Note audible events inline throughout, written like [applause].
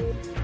Bye.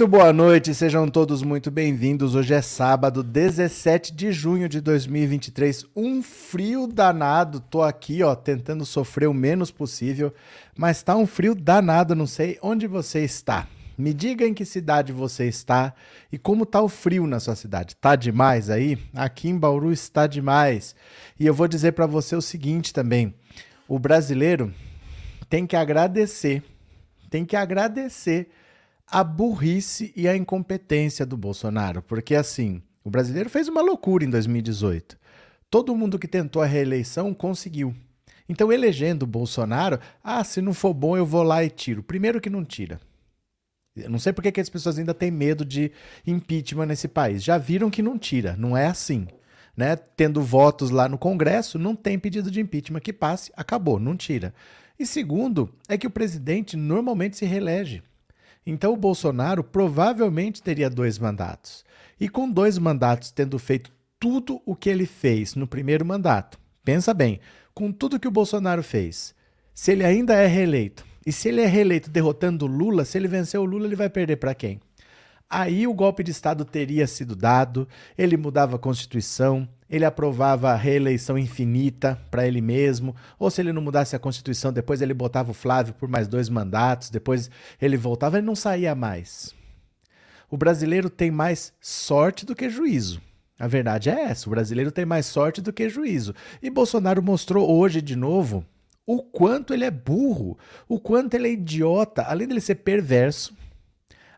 Muito boa noite, sejam todos muito bem-vindos. Hoje é sábado, 17 de junho de 2023. Um frio danado. Tô aqui, ó, tentando sofrer o menos possível, mas tá um frio danado, não sei onde você está. Me diga em que cidade você está e como tá o frio na sua cidade. Tá demais aí? Aqui em Bauru está demais. E eu vou dizer para você o seguinte também: o brasileiro tem que agradecer, tem que agradecer a burrice e a incompetência do Bolsonaro. Porque, assim, o brasileiro fez uma loucura em 2018. Todo mundo que tentou a reeleição conseguiu. Então, elegendo o Bolsonaro, ah, se não for bom, eu vou lá e tiro. Primeiro que não tira. Eu não sei por que as pessoas ainda têm medo de impeachment nesse país. Já viram que não tira, não é assim. Né? Tendo votos lá no Congresso, não tem pedido de impeachment que passe, acabou, não tira. E segundo, é que o presidente normalmente se reelege. Então o Bolsonaro provavelmente teria dois mandatos. E com dois mandatos tendo feito tudo o que ele fez no primeiro mandato, pensa bem, com tudo que o Bolsonaro fez, se ele ainda é reeleito, e se ele é reeleito derrotando Lula, se ele vencer o Lula, ele vai perder para quem? Aí o golpe de Estado teria sido dado, ele mudava a Constituição, ele aprovava a reeleição infinita para ele mesmo, ou se ele não mudasse a Constituição, depois ele botava o Flávio por mais dois mandatos, depois ele voltava, ele não saía mais. O brasileiro tem mais sorte do que juízo. A verdade é essa: o brasileiro tem mais sorte do que juízo. E Bolsonaro mostrou hoje de novo o quanto ele é burro, o quanto ele é idiota, além dele ser perverso,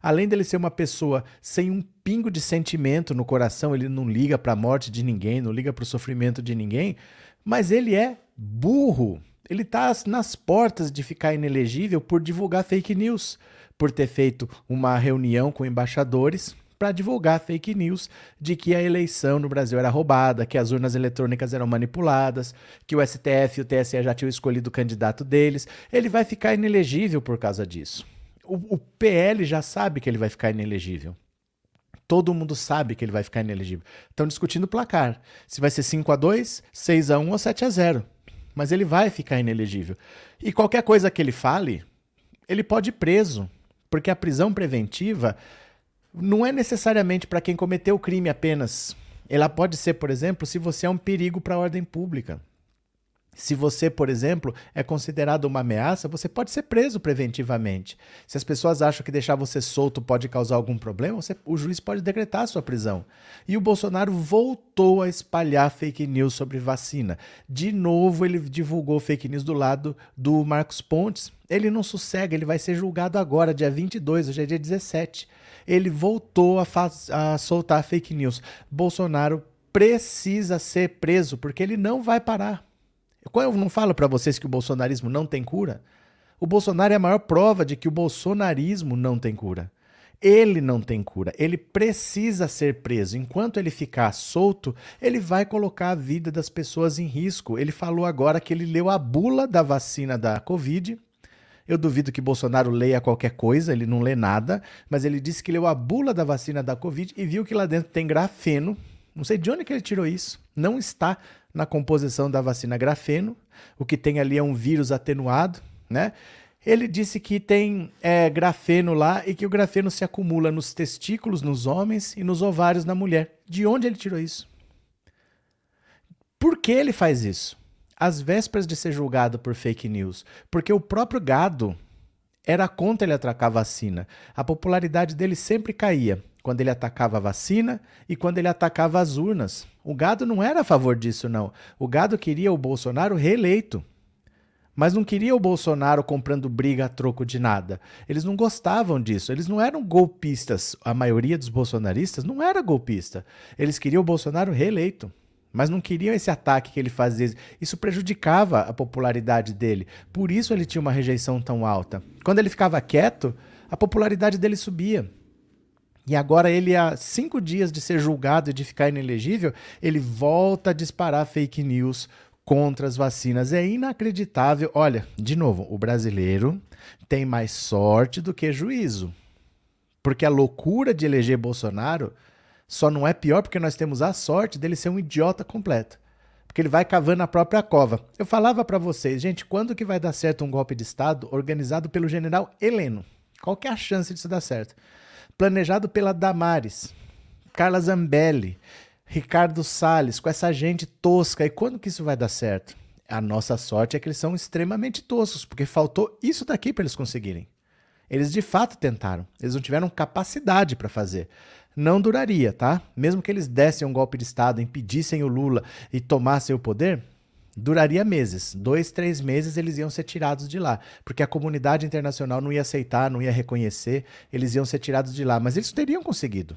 além dele ser uma pessoa sem um pingo de sentimento no coração, ele não liga para a morte de ninguém, não liga para o sofrimento de ninguém, mas ele é burro. Ele está nas portas de ficar inelegível por divulgar fake news, por ter feito uma reunião com embaixadores para divulgar fake news de que a eleição no Brasil era roubada, que as urnas eletrônicas eram manipuladas, que o STF e o TSE já tinham escolhido o candidato deles. Ele vai ficar inelegível por causa disso. O, o PL já sabe que ele vai ficar inelegível. Todo mundo sabe que ele vai ficar inelegível. Estão discutindo o placar. Se vai ser 5 a 2 6 a 1 ou 7 a 0 Mas ele vai ficar inelegível. E qualquer coisa que ele fale, ele pode ir preso. Porque a prisão preventiva não é necessariamente para quem cometeu o crime apenas. Ela pode ser, por exemplo, se você é um perigo para a ordem pública. Se você, por exemplo, é considerado uma ameaça, você pode ser preso preventivamente. Se as pessoas acham que deixar você solto pode causar algum problema, você, o juiz pode decretar a sua prisão. E o Bolsonaro voltou a espalhar fake news sobre vacina. De novo, ele divulgou fake news do lado do Marcos Pontes. Ele não sossega, ele vai ser julgado agora, dia 22, hoje é dia 17. Ele voltou a, a soltar fake news. Bolsonaro precisa ser preso, porque ele não vai parar. Eu não falo para vocês que o bolsonarismo não tem cura? O Bolsonaro é a maior prova de que o bolsonarismo não tem cura. Ele não tem cura. Ele precisa ser preso. Enquanto ele ficar solto, ele vai colocar a vida das pessoas em risco. Ele falou agora que ele leu a bula da vacina da Covid. Eu duvido que Bolsonaro leia qualquer coisa, ele não lê nada, mas ele disse que leu a bula da vacina da Covid e viu que lá dentro tem grafeno. Não sei de onde que ele tirou isso. Não está na composição da vacina grafeno. O que tem ali é um vírus atenuado, né? Ele disse que tem é, grafeno lá e que o grafeno se acumula nos testículos nos homens e nos ovários na mulher. De onde ele tirou isso? Por que ele faz isso? Às vésperas de ser julgado por fake news. Porque o próprio gado era contra ele atracar a vacina. A popularidade dele sempre caía quando ele atacava a vacina e quando ele atacava as urnas. O gado não era a favor disso, não. O gado queria o Bolsonaro reeleito. mas não queria o Bolsonaro comprando briga a troco de nada. Eles não gostavam disso. Eles não eram golpistas. A maioria dos bolsonaristas não era golpista. Eles queriam o Bolsonaro reeleito. Mas não queriam esse ataque que ele fazia. Isso prejudicava a popularidade dele. Por isso ele tinha uma rejeição tão alta. Quando ele ficava quieto, a popularidade dele subia. E agora ele, há cinco dias de ser julgado e de ficar inelegível, ele volta a disparar fake news contra as vacinas. É inacreditável. Olha, de novo, o brasileiro tem mais sorte do que juízo. Porque a loucura de eleger Bolsonaro só não é pior porque nós temos a sorte dele ser um idiota completo. Porque ele vai cavando a própria cova. Eu falava para vocês, gente, quando que vai dar certo um golpe de Estado organizado pelo general Heleno? Qual que é a chance disso dar certo? Planejado pela Damares, Carla Zambelli, Ricardo Salles, com essa gente tosca. E quando que isso vai dar certo? A nossa sorte é que eles são extremamente toscos, porque faltou isso daqui para eles conseguirem. Eles de fato tentaram, eles não tiveram capacidade para fazer. Não duraria, tá? Mesmo que eles dessem um golpe de Estado, impedissem o Lula e tomassem o poder, duraria meses. Dois, três meses eles iam ser tirados de lá. Porque a comunidade internacional não ia aceitar, não ia reconhecer, eles iam ser tirados de lá. Mas eles teriam conseguido.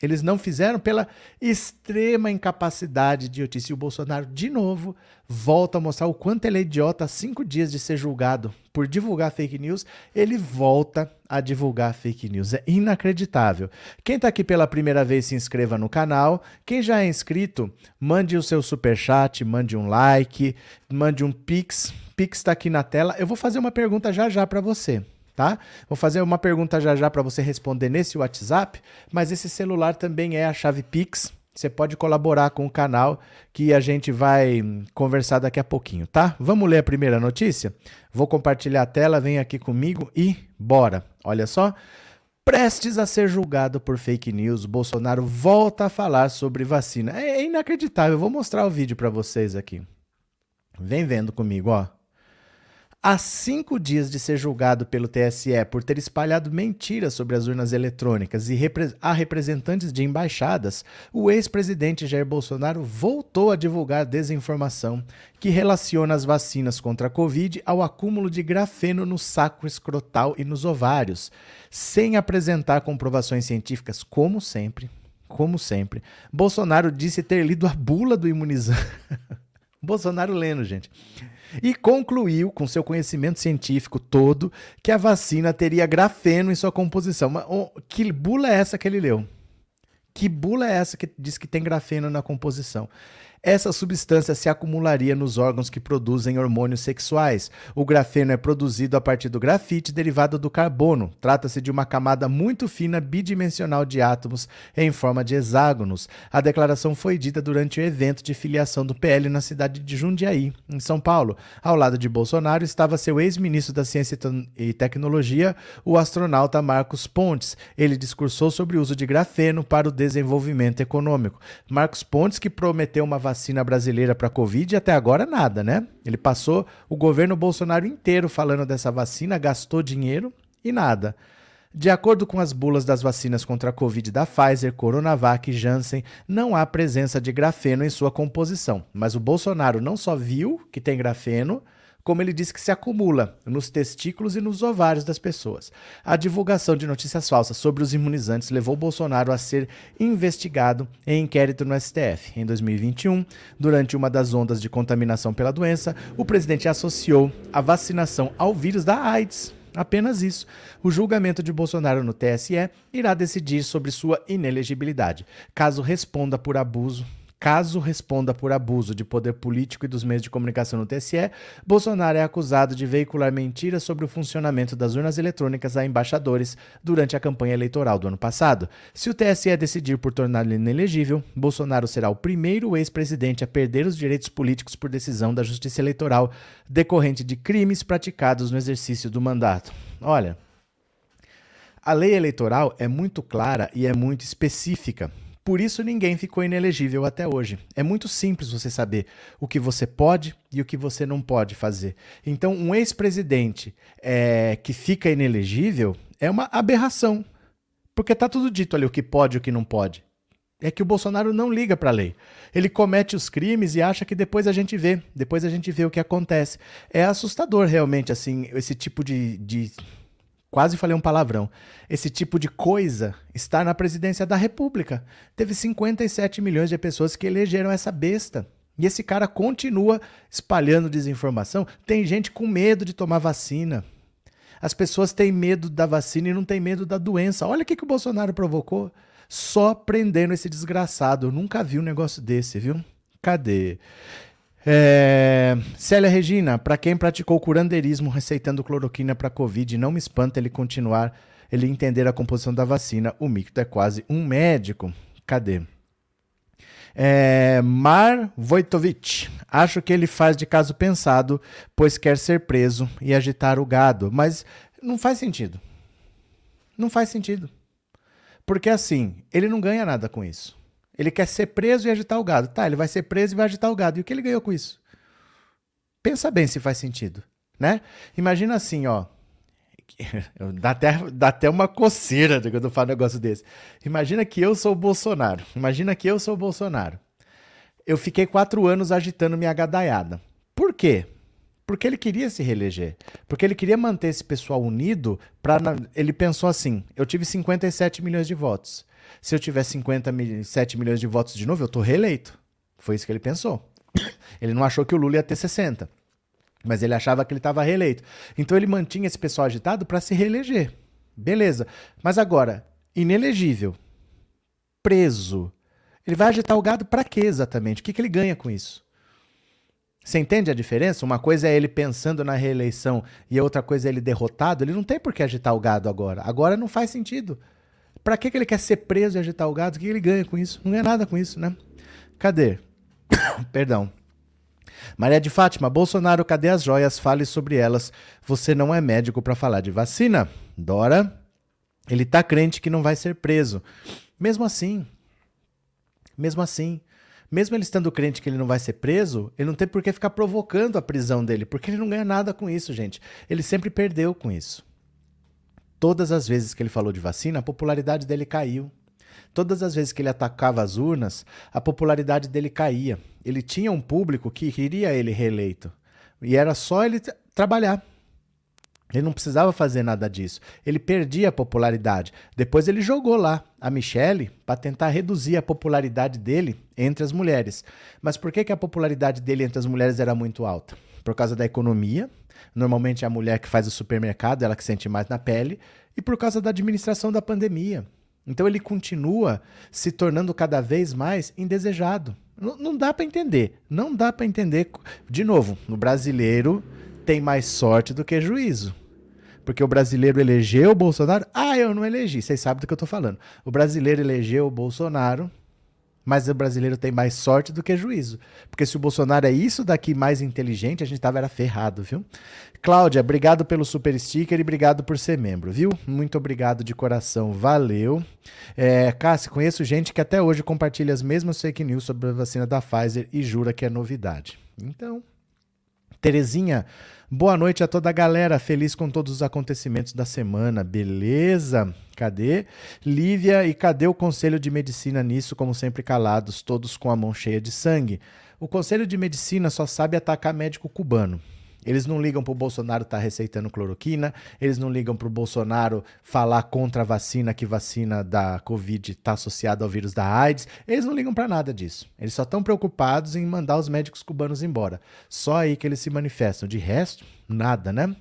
Eles não fizeram pela extrema incapacidade de idiotice. E o Bolsonaro, de novo, volta a mostrar o quanto ele é idiota há cinco dias de ser julgado por divulgar fake news. Ele volta a divulgar fake news. É inacreditável. Quem está aqui pela primeira vez, se inscreva no canal. Quem já é inscrito, mande o seu super chat, mande um like, mande um pix. Pix está aqui na tela. Eu vou fazer uma pergunta já já para você tá? Vou fazer uma pergunta já já para você responder nesse WhatsApp, mas esse celular também é a chave Pix. Você pode colaborar com o canal que a gente vai conversar daqui a pouquinho, tá? Vamos ler a primeira notícia? Vou compartilhar a tela, vem aqui comigo e bora. Olha só. Prestes a ser julgado por fake news, Bolsonaro volta a falar sobre vacina. É inacreditável. Eu vou mostrar o vídeo para vocês aqui. Vem vendo comigo, ó. Há cinco dias de ser julgado pelo TSE por ter espalhado mentiras sobre as urnas eletrônicas e repre a representantes de embaixadas, o ex-presidente Jair Bolsonaro voltou a divulgar desinformação que relaciona as vacinas contra a Covid ao acúmulo de grafeno no saco escrotal e nos ovários, sem apresentar comprovações científicas, como sempre. Como sempre. Bolsonaro disse ter lido a bula do imunizante. [laughs] Bolsonaro lendo, gente e concluiu, com seu conhecimento científico todo, que a vacina teria grafeno em sua composição. Mas, oh, que bula é essa que ele leu? Que bula é essa que diz que tem grafeno na composição? Essa substância se acumularia nos órgãos que produzem hormônios sexuais. O grafeno é produzido a partir do grafite derivado do carbono. Trata-se de uma camada muito fina bidimensional de átomos em forma de hexágonos. A declaração foi dita durante o evento de filiação do PL na cidade de Jundiaí, em São Paulo. Ao lado de Bolsonaro estava seu ex-ministro da Ciência e Tecnologia, o astronauta Marcos Pontes. Ele discursou sobre o uso de grafeno para o desenvolvimento econômico. Marcos Pontes, que prometeu uma vacina brasileira para Covid e até agora nada, né? Ele passou o governo Bolsonaro inteiro falando dessa vacina, gastou dinheiro e nada. De acordo com as bulas das vacinas contra a Covid da Pfizer, Coronavac e Janssen, não há presença de grafeno em sua composição. Mas o Bolsonaro não só viu que tem grafeno, como ele diz que se acumula nos testículos e nos ovários das pessoas. A divulgação de notícias falsas sobre os imunizantes levou Bolsonaro a ser investigado em inquérito no STF. Em 2021, durante uma das ondas de contaminação pela doença, o presidente associou a vacinação ao vírus da AIDS. Apenas isso. O julgamento de Bolsonaro no TSE irá decidir sobre sua inelegibilidade. Caso responda por abuso Caso responda por abuso de poder político e dos meios de comunicação no TSE, Bolsonaro é acusado de veicular mentiras sobre o funcionamento das urnas eletrônicas a embaixadores durante a campanha eleitoral do ano passado. Se o TSE decidir por torná-lo inelegível, Bolsonaro será o primeiro ex-presidente a perder os direitos políticos por decisão da Justiça Eleitoral decorrente de crimes praticados no exercício do mandato. Olha, a lei eleitoral é muito clara e é muito específica. Por isso ninguém ficou inelegível até hoje. É muito simples você saber o que você pode e o que você não pode fazer. Então, um ex-presidente é, que fica inelegível é uma aberração. Porque está tudo dito ali o que pode e o que não pode. É que o Bolsonaro não liga para a lei. Ele comete os crimes e acha que depois a gente vê, depois a gente vê o que acontece. É assustador realmente assim esse tipo de, de quase falei um palavrão. Esse tipo de coisa está na presidência da República. Teve 57 milhões de pessoas que elegeram essa besta. E esse cara continua espalhando desinformação. Tem gente com medo de tomar vacina. As pessoas têm medo da vacina e não têm medo da doença. Olha o que, que o Bolsonaro provocou. Só prendendo esse desgraçado. Eu nunca vi um negócio desse, viu? Cadê? É... Célia Regina, para quem praticou curandeirismo receitando cloroquina para Covid, não me espanta ele continuar, ele entender a composição da vacina. O micro é quase um médico. Cadê? É, Mar Vojtovic. Acho que ele faz de caso pensado, pois quer ser preso e agitar o gado. Mas não faz sentido. Não faz sentido. Porque assim, ele não ganha nada com isso. Ele quer ser preso e agitar o gado. Tá, ele vai ser preso e vai agitar o gado. E o que ele ganhou com isso? Pensa bem se faz sentido, né? Imagina assim, ó. [laughs] Dá até, dá até uma coceira quando eu falo um negócio desse. Imagina que eu sou o Bolsonaro. Imagina que eu sou o Bolsonaro. Eu fiquei quatro anos agitando minha gadaiada. Por quê? Porque ele queria se reeleger. Porque ele queria manter esse pessoal unido. Pra, ele pensou assim: eu tive 57 milhões de votos. Se eu tiver 57 milhões de votos de novo, eu tô reeleito. Foi isso que ele pensou. [coughs] Ele não achou que o Lula ia ter 60. Mas ele achava que ele estava reeleito. Então ele mantinha esse pessoal agitado para se reeleger. Beleza. Mas agora, inelegível, preso. Ele vai agitar o gado para quê exatamente? O que, que ele ganha com isso? Você entende a diferença? Uma coisa é ele pensando na reeleição e a outra coisa é ele derrotado. Ele não tem por que agitar o gado agora. Agora não faz sentido. Para que, que ele quer ser preso e agitar o gado? O que, que ele ganha com isso? Não ganha nada com isso, né? Cadê? [coughs] Perdão. Maria de Fátima, Bolsonaro, cadê as joias? Fale sobre elas. Você não é médico para falar de vacina. Dora, ele tá crente que não vai ser preso. Mesmo assim, mesmo assim, mesmo ele estando crente que ele não vai ser preso, ele não tem por que ficar provocando a prisão dele, porque ele não ganha nada com isso, gente. Ele sempre perdeu com isso. Todas as vezes que ele falou de vacina, a popularidade dele caiu. Todas as vezes que ele atacava as urnas, a popularidade dele caía. Ele tinha um público que queria ele reeleito. E era só ele trabalhar. Ele não precisava fazer nada disso. Ele perdia a popularidade. Depois ele jogou lá a Michelle para tentar reduzir a popularidade dele entre as mulheres. Mas por que, que a popularidade dele entre as mulheres era muito alta? Por causa da economia. Normalmente é a mulher que faz o supermercado, ela que sente mais na pele. E por causa da administração da pandemia. Então ele continua se tornando cada vez mais indesejado. Não, dá para entender. Não dá para entender. De novo, no brasileiro tem mais sorte do que juízo. Porque o brasileiro elegeu o Bolsonaro. Ah, eu não elegi. Vocês sabem do que eu estou falando. O brasileiro elegeu o Bolsonaro mas o brasileiro tem mais sorte do que juízo. Porque se o Bolsonaro é isso daqui mais inteligente, a gente tava era ferrado, viu? Cláudia, obrigado pelo super sticker e obrigado por ser membro, viu? Muito obrigado de coração, valeu. É, Cássio, conheço gente que até hoje compartilha as mesmas fake news sobre a vacina da Pfizer e jura que é novidade. Então, Terezinha, Boa noite a toda a galera, feliz com todos os acontecimentos da semana, beleza? Cadê? Lívia, e cadê o Conselho de Medicina nisso, como sempre calados, todos com a mão cheia de sangue? O Conselho de Medicina só sabe atacar médico cubano. Eles não ligam para o Bolsonaro estar tá receitando cloroquina, eles não ligam para o Bolsonaro falar contra a vacina, que vacina da Covid está associada ao vírus da AIDS. Eles não ligam para nada disso. Eles só estão preocupados em mandar os médicos cubanos embora. Só aí que eles se manifestam. De resto, nada, né?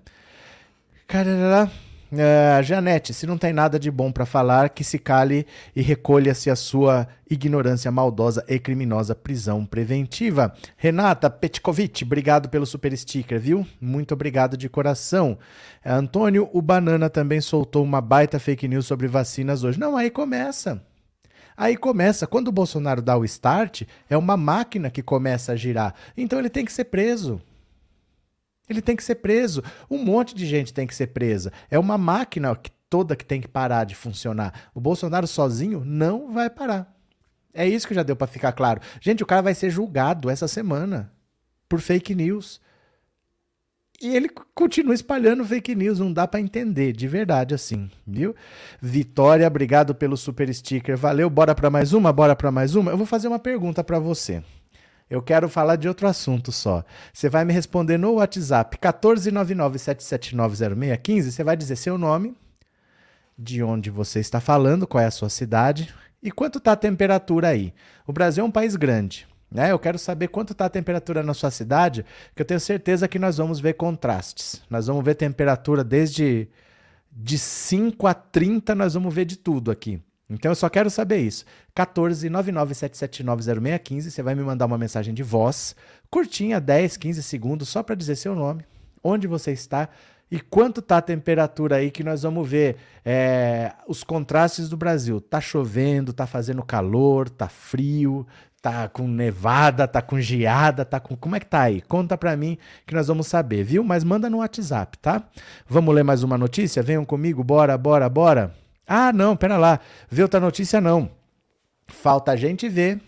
Caralho. Uh, Janete, se não tem nada de bom para falar, que se cale e recolha-se a sua ignorância maldosa e criminosa prisão preventiva. Renata Petkovic, obrigado pelo super sticker, viu? Muito obrigado de coração. Uh, Antônio, o Banana também soltou uma baita fake news sobre vacinas hoje. Não, aí começa. Aí começa. Quando o Bolsonaro dá o start, é uma máquina que começa a girar. Então ele tem que ser preso. Ele tem que ser preso. Um monte de gente tem que ser presa. É uma máquina que, toda que tem que parar de funcionar. O Bolsonaro sozinho não vai parar. É isso que já deu para ficar claro. Gente, o cara vai ser julgado essa semana por fake news. E ele continua espalhando fake news, não dá para entender, de verdade assim, viu? Vitória, obrigado pelo super sticker, valeu. Bora para mais uma, bora para mais uma. Eu vou fazer uma pergunta para você. Eu quero falar de outro assunto só. Você vai me responder no WhatsApp 14997790615, você vai dizer seu nome, de onde você está falando, qual é a sua cidade e quanto está a temperatura aí. O Brasil é um país grande. Né? Eu quero saber quanto está a temperatura na sua cidade, que eu tenho certeza que nós vamos ver contrastes. Nós vamos ver temperatura desde de 5 a 30, nós vamos ver de tudo aqui. Então eu só quero saber isso. 14 997790615, você vai me mandar uma mensagem de voz, curtinha, 10, 15 segundos, só para dizer seu nome, onde você está e quanto tá a temperatura aí que nós vamos ver é, os contrastes do Brasil. Tá chovendo, tá fazendo calor, tá frio, tá com nevada, tá com geada, tá com. Como é que tá aí? Conta pra mim que nós vamos saber, viu? Mas manda no WhatsApp, tá? Vamos ler mais uma notícia? Venham comigo, bora, bora, bora. Ah, não, pera lá. Vê outra notícia não. Falta a gente ver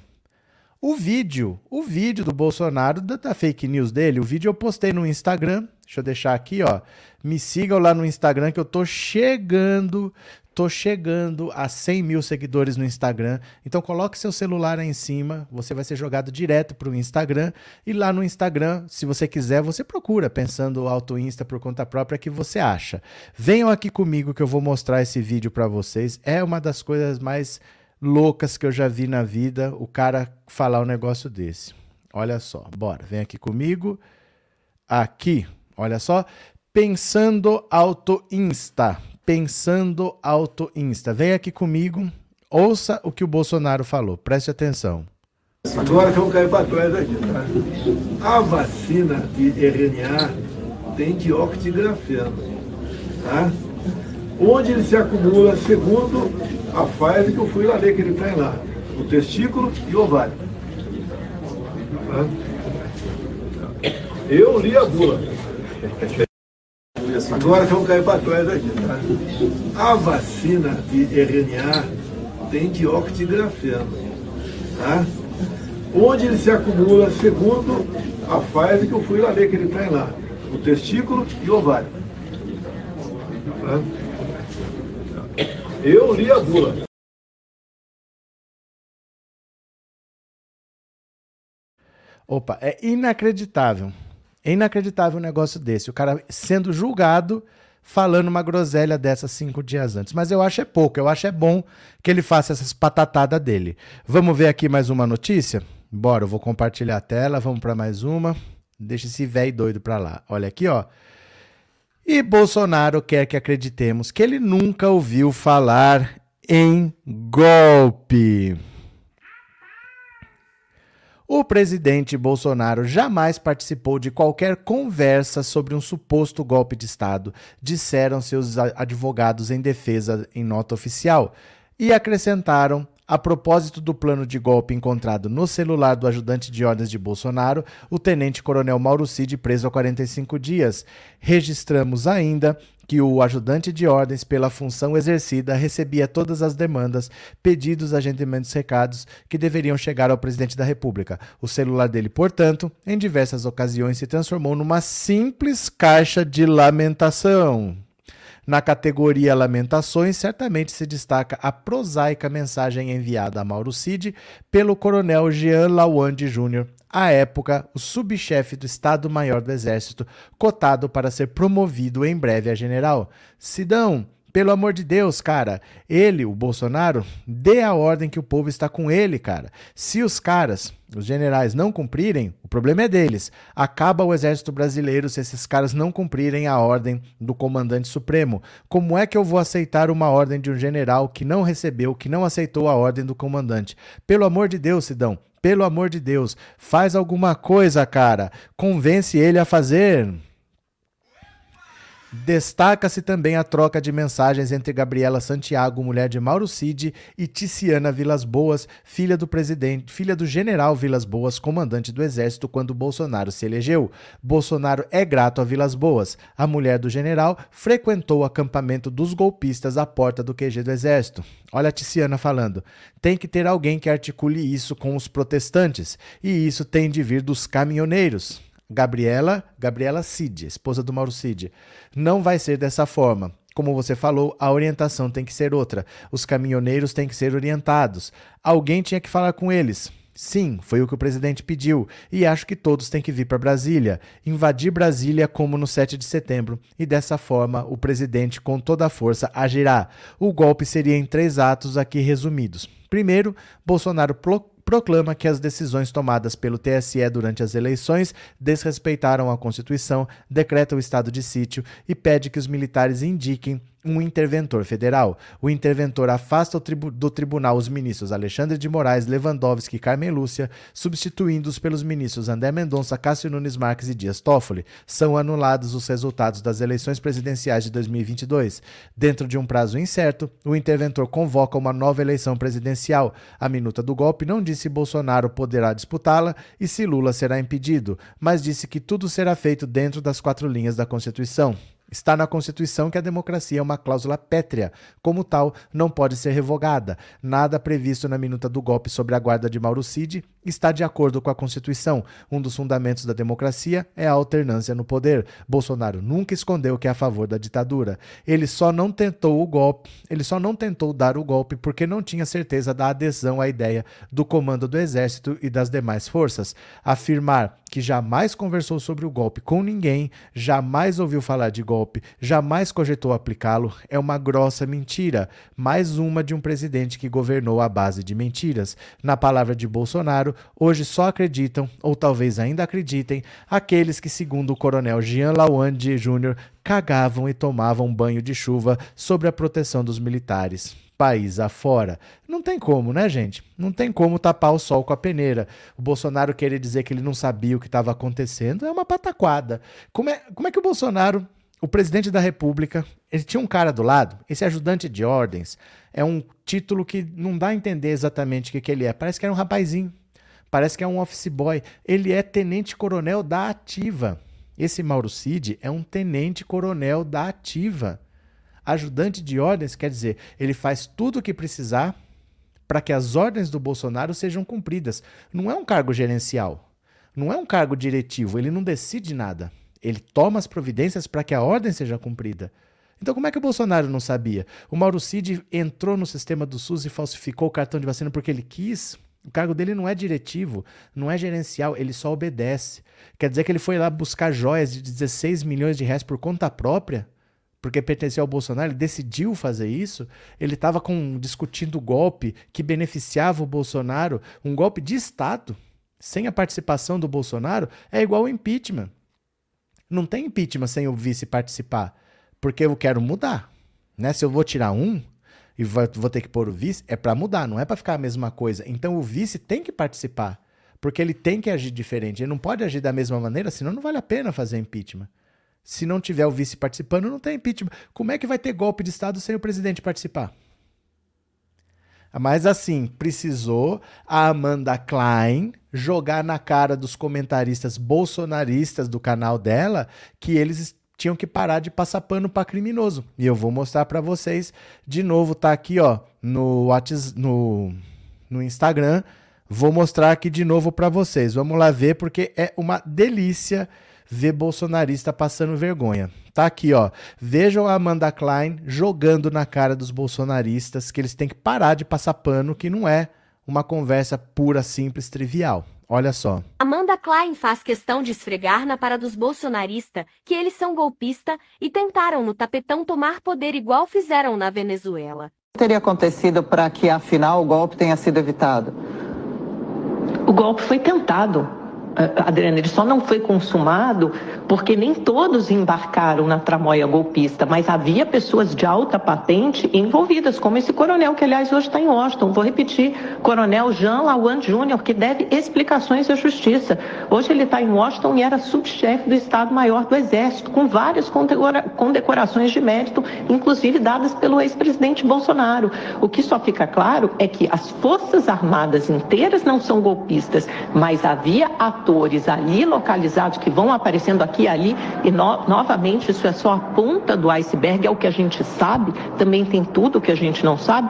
o vídeo, o vídeo do Bolsonaro, da, da, fake news dele, o vídeo eu postei no Instagram. Deixa eu deixar aqui, ó. Me sigam lá no Instagram que eu tô chegando, tô chegando a 100 mil seguidores no Instagram. Então coloque seu celular aí em cima, você vai ser jogado direto para o Instagram. E lá no Instagram, se você quiser, você procura, pensando Auto Insta por conta própria, que você acha. Venham aqui comigo que eu vou mostrar esse vídeo para vocês. É uma das coisas mais loucas que eu já vi na vida o cara falar um negócio desse. Olha só, bora, vem aqui comigo. Aqui, olha só. Pensando Auto Insta. Pensando Auto Insta. Vem aqui comigo, ouça o que o Bolsonaro falou. Preste atenção. Agora vamos cair para trás aqui, tá? A vacina de RNA tem dióxido de grafeno, tá? Onde ele se acumula, segundo a fase que eu fui lá ver que ele tem lá. O testículo e o ovário. Eu li a bula. Agora vamos cair para trás aqui, tá? A vacina de RNA tem dióxido de grafeno, tá? Onde ele se acumula, segundo a fase que eu fui lá ver que ele tem lá. O testículo e o ovário. Tá? Eu li a bula. Opa, é inacreditável. É inacreditável um negócio desse. O cara sendo julgado falando uma groselha dessas cinco dias antes. Mas eu acho é pouco, eu acho é bom que ele faça essas patatadas dele. Vamos ver aqui mais uma notícia? Bora, eu vou compartilhar a tela, vamos para mais uma. Deixa esse velho doido para lá. Olha aqui, ó. E Bolsonaro quer que acreditemos que ele nunca ouviu falar em golpe. O presidente Bolsonaro jamais participou de qualquer conversa sobre um suposto golpe de Estado, disseram seus advogados em defesa em nota oficial, e acrescentaram a propósito do plano de golpe encontrado no celular do ajudante de ordens de Bolsonaro, o tenente-coronel Mauro Cid, preso há 45 dias. Registramos ainda que o ajudante de ordens, pela função exercida, recebia todas as demandas, pedidos, agendamentos, recados que deveriam chegar ao presidente da República. O celular dele, portanto, em diversas ocasiões se transformou numa simples caixa de lamentação. Na categoria Lamentações, certamente se destaca a prosaica mensagem enviada a Mauro Cid pelo coronel Jean Lawande Jr., à época o subchefe do Estado-Maior do Exército, cotado para ser promovido em breve a general. Sidão, pelo amor de Deus, cara, ele, o Bolsonaro, dê a ordem que o povo está com ele, cara. Se os caras, os generais, não cumprirem, o problema é deles. Acaba o exército brasileiro se esses caras não cumprirem a ordem do comandante supremo. Como é que eu vou aceitar uma ordem de um general que não recebeu, que não aceitou a ordem do comandante? Pelo amor de Deus, Sidão, pelo amor de Deus, faz alguma coisa, cara. Convence ele a fazer. Destaca-se também a troca de mensagens entre Gabriela Santiago, mulher de Mauro Cid, e Ticiana Vilas Boas, filha do presidente, filha do general Vilas Boas, comandante do exército quando Bolsonaro se elegeu. Bolsonaro é grato a Vilas Boas. A mulher do general frequentou o acampamento dos golpistas à porta do QG do exército. Olha a Ticiana falando. Tem que ter alguém que articule isso com os protestantes, e isso tem de vir dos caminhoneiros. Gabriela, Gabriela Cid, esposa do Mauro Cid. Não vai ser dessa forma. Como você falou, a orientação tem que ser outra. Os caminhoneiros têm que ser orientados. Alguém tinha que falar com eles. Sim, foi o que o presidente pediu, e acho que todos têm que vir para Brasília, invadir Brasília como no 7 de setembro, e dessa forma o presidente com toda a força agirá. O golpe seria em três atos aqui resumidos. Primeiro, Bolsonaro proclama que as decisões tomadas pelo TSE durante as eleições desrespeitaram a Constituição, decreta o estado de sítio e pede que os militares indiquem um interventor federal. O interventor afasta do tribunal os ministros Alexandre de Moraes, Lewandowski e Carmen Lúcia, substituindo-os pelos ministros André Mendonça, Cássio Nunes Marques e Dias Toffoli. São anulados os resultados das eleições presidenciais de 2022. Dentro de um prazo incerto, o interventor convoca uma nova eleição presidencial. A minuta do golpe não disse se Bolsonaro poderá disputá-la e se Lula será impedido, mas disse que tudo será feito dentro das quatro linhas da Constituição. Está na Constituição que a democracia é uma cláusula pétrea, como tal, não pode ser revogada. Nada previsto na minuta do golpe sobre a guarda de Mauro Cid está de acordo com a Constituição. Um dos fundamentos da democracia é a alternância no poder. Bolsonaro nunca escondeu que é a favor da ditadura. Ele só não tentou o golpe, ele só não tentou dar o golpe porque não tinha certeza da adesão à ideia do comando do exército e das demais forças. Afirmar que jamais conversou sobre o golpe com ninguém, jamais ouviu falar de golpe, jamais cogitou aplicá-lo, é uma grossa mentira, mais uma de um presidente que governou à base de mentiras. Na palavra de Bolsonaro, hoje só acreditam, ou talvez ainda acreditem, aqueles que, segundo o coronel Jean Lawande Jr., cagavam e tomavam banho de chuva sobre a proteção dos militares país afora. Não tem como, né, gente? Não tem como tapar o sol com a peneira. O Bolsonaro querer dizer que ele não sabia o que estava acontecendo é uma pataquada. Como é, como é que o Bolsonaro, o presidente da República, ele tinha um cara do lado, esse ajudante de ordens, é um título que não dá a entender exatamente o que, que ele é. Parece que era um rapazinho. Parece que é um office boy. Ele é tenente-coronel da Ativa. Esse Mauro Cid é um tenente-coronel da Ativa. Ajudante de ordens quer dizer, ele faz tudo o que precisar para que as ordens do Bolsonaro sejam cumpridas. Não é um cargo gerencial. Não é um cargo diretivo. Ele não decide nada. Ele toma as providências para que a ordem seja cumprida. Então, como é que o Bolsonaro não sabia? O Mauro Cid entrou no sistema do SUS e falsificou o cartão de vacina porque ele quis. O cargo dele não é diretivo, não é gerencial, ele só obedece. Quer dizer que ele foi lá buscar joias de 16 milhões de reais por conta própria? Porque pertenceu ao Bolsonaro, ele decidiu fazer isso. Ele estava discutindo golpe que beneficiava o Bolsonaro, um golpe de Estado, sem a participação do Bolsonaro, é igual ao impeachment. Não tem impeachment sem o vice participar, porque eu quero mudar. Né? Se eu vou tirar um, e vou ter que pôr o vice, é para mudar, não é para ficar a mesma coisa. Então o vice tem que participar, porque ele tem que agir diferente. Ele não pode agir da mesma maneira, senão não vale a pena fazer impeachment. Se não tiver o vice participando, não tem impeachment. Como é que vai ter golpe de Estado sem o presidente participar? Mas assim, precisou a Amanda Klein jogar na cara dos comentaristas bolsonaristas do canal dela que eles tinham que parar de passar pano para criminoso. E eu vou mostrar para vocês de novo, tá aqui, ó, no WhatsApp, no, no Instagram. Vou mostrar aqui de novo para vocês. Vamos lá ver porque é uma delícia ver bolsonarista passando vergonha. Tá aqui, ó. Vejam a Amanda Klein jogando na cara dos bolsonaristas que eles têm que parar de passar pano, que não é uma conversa pura, simples, trivial. Olha só. Amanda Klein faz questão de esfregar na para dos bolsonaristas que eles são golpistas e tentaram no tapetão tomar poder igual fizeram na Venezuela. O que teria acontecido para que, afinal, o golpe tenha sido evitado? O golpe foi tentado. Adriana, ele só não foi consumado porque nem todos embarcaram na tramóia golpista, mas havia pessoas de alta patente envolvidas, como esse coronel, que aliás hoje está em Washington. Vou repetir, coronel Jean Lawan Jr., que deve explicações à justiça. Hoje ele está em Washington e era subchefe do Estado-Maior do Exército, com várias condecorações de mérito, inclusive dadas pelo ex-presidente Bolsonaro. O que só fica claro é que as Forças Armadas inteiras não são golpistas, mas havia atores atores ali localizados que vão aparecendo aqui e ali, e no, novamente isso é só a ponta do iceberg, é o que a gente sabe, também tem tudo que a gente não sabe.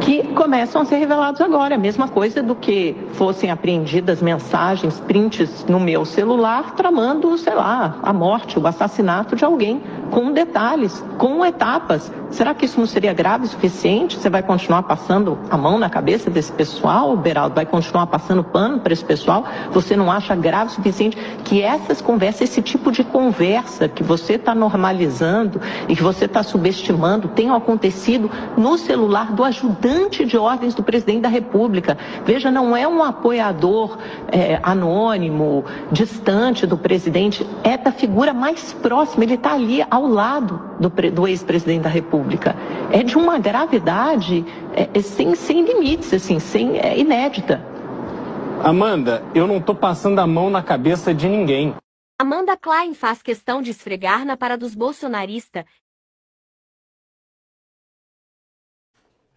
que começam a ser revelados agora. A mesma coisa do que fossem apreendidas mensagens, prints no meu celular, tramando, sei lá, a morte, o assassinato de alguém, com detalhes, com etapas. Será que isso não seria grave o suficiente? Você vai continuar passando a mão na cabeça desse pessoal, Beraldo? Vai continuar passando pano para esse pessoal? Você não acha grave o suficiente que essas conversas, esse tipo de conversa que você está normalizando e que você está subestimando, tenham acontecido no celular do ajudante de ordens do presidente da República? Veja, não é um apoiador é, anônimo, distante do presidente, é da figura mais próxima, ele está ali ao lado do, do ex-presidente da República pública. É de uma gravidade é, é, sem, sem limites, assim, sem, é, inédita. Amanda, eu não estou passando a mão na cabeça de ninguém. Amanda Klein faz questão de esfregar na para dos bolsonaristas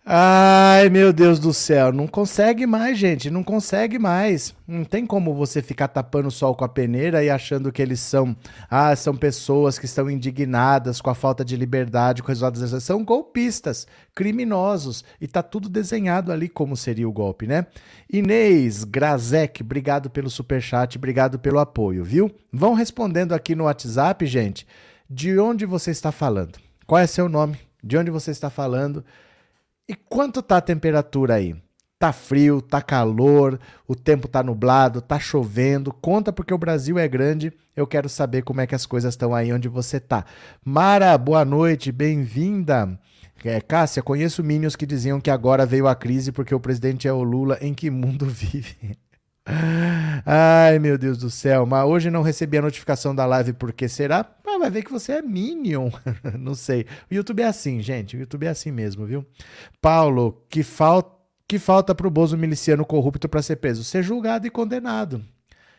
Ai, meu Deus do céu, não consegue mais, gente, não consegue mais. Não tem como você ficar tapando o sol com a peneira e achando que eles são, ah, são pessoas que estão indignadas com a falta de liberdade, com o resultado das São golpistas, criminosos, e tá tudo desenhado ali como seria o golpe, né? Inês Grazek, obrigado pelo superchat, obrigado pelo apoio, viu? Vão respondendo aqui no WhatsApp, gente, de onde você está falando. Qual é seu nome? De onde você está falando? E quanto tá a temperatura aí? Tá frio, tá calor, o tempo tá nublado, tá chovendo. Conta porque o Brasil é grande. Eu quero saber como é que as coisas estão aí onde você tá. Mara, boa noite, bem-vinda. É, Cássia, conheço minions que diziam que agora veio a crise porque o presidente é o Lula. Em que mundo [laughs] vive? Ai, meu Deus do céu. Mas hoje não recebi a notificação da live, porque será? Ah, vai ver que você é Minion. [laughs] não sei. O YouTube é assim, gente. O YouTube é assim mesmo, viu? Paulo, que falta que falta pro Bozo miliciano corrupto para ser preso? Ser julgado e condenado.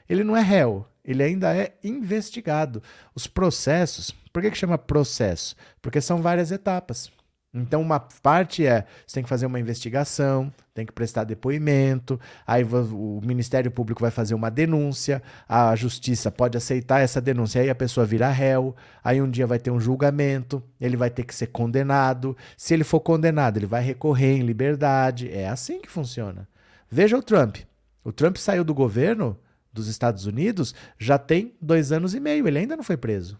Ele não é réu, ele ainda é investigado. Os processos, por que, que chama processo? Porque são várias etapas. Então, uma parte é você tem que fazer uma investigação, tem que prestar depoimento, aí o Ministério Público vai fazer uma denúncia, a Justiça pode aceitar essa denúncia, aí a pessoa vira réu, aí um dia vai ter um julgamento, ele vai ter que ser condenado. Se ele for condenado, ele vai recorrer em liberdade. É assim que funciona. Veja o Trump. O Trump saiu do governo dos Estados Unidos já tem dois anos e meio, ele ainda não foi preso.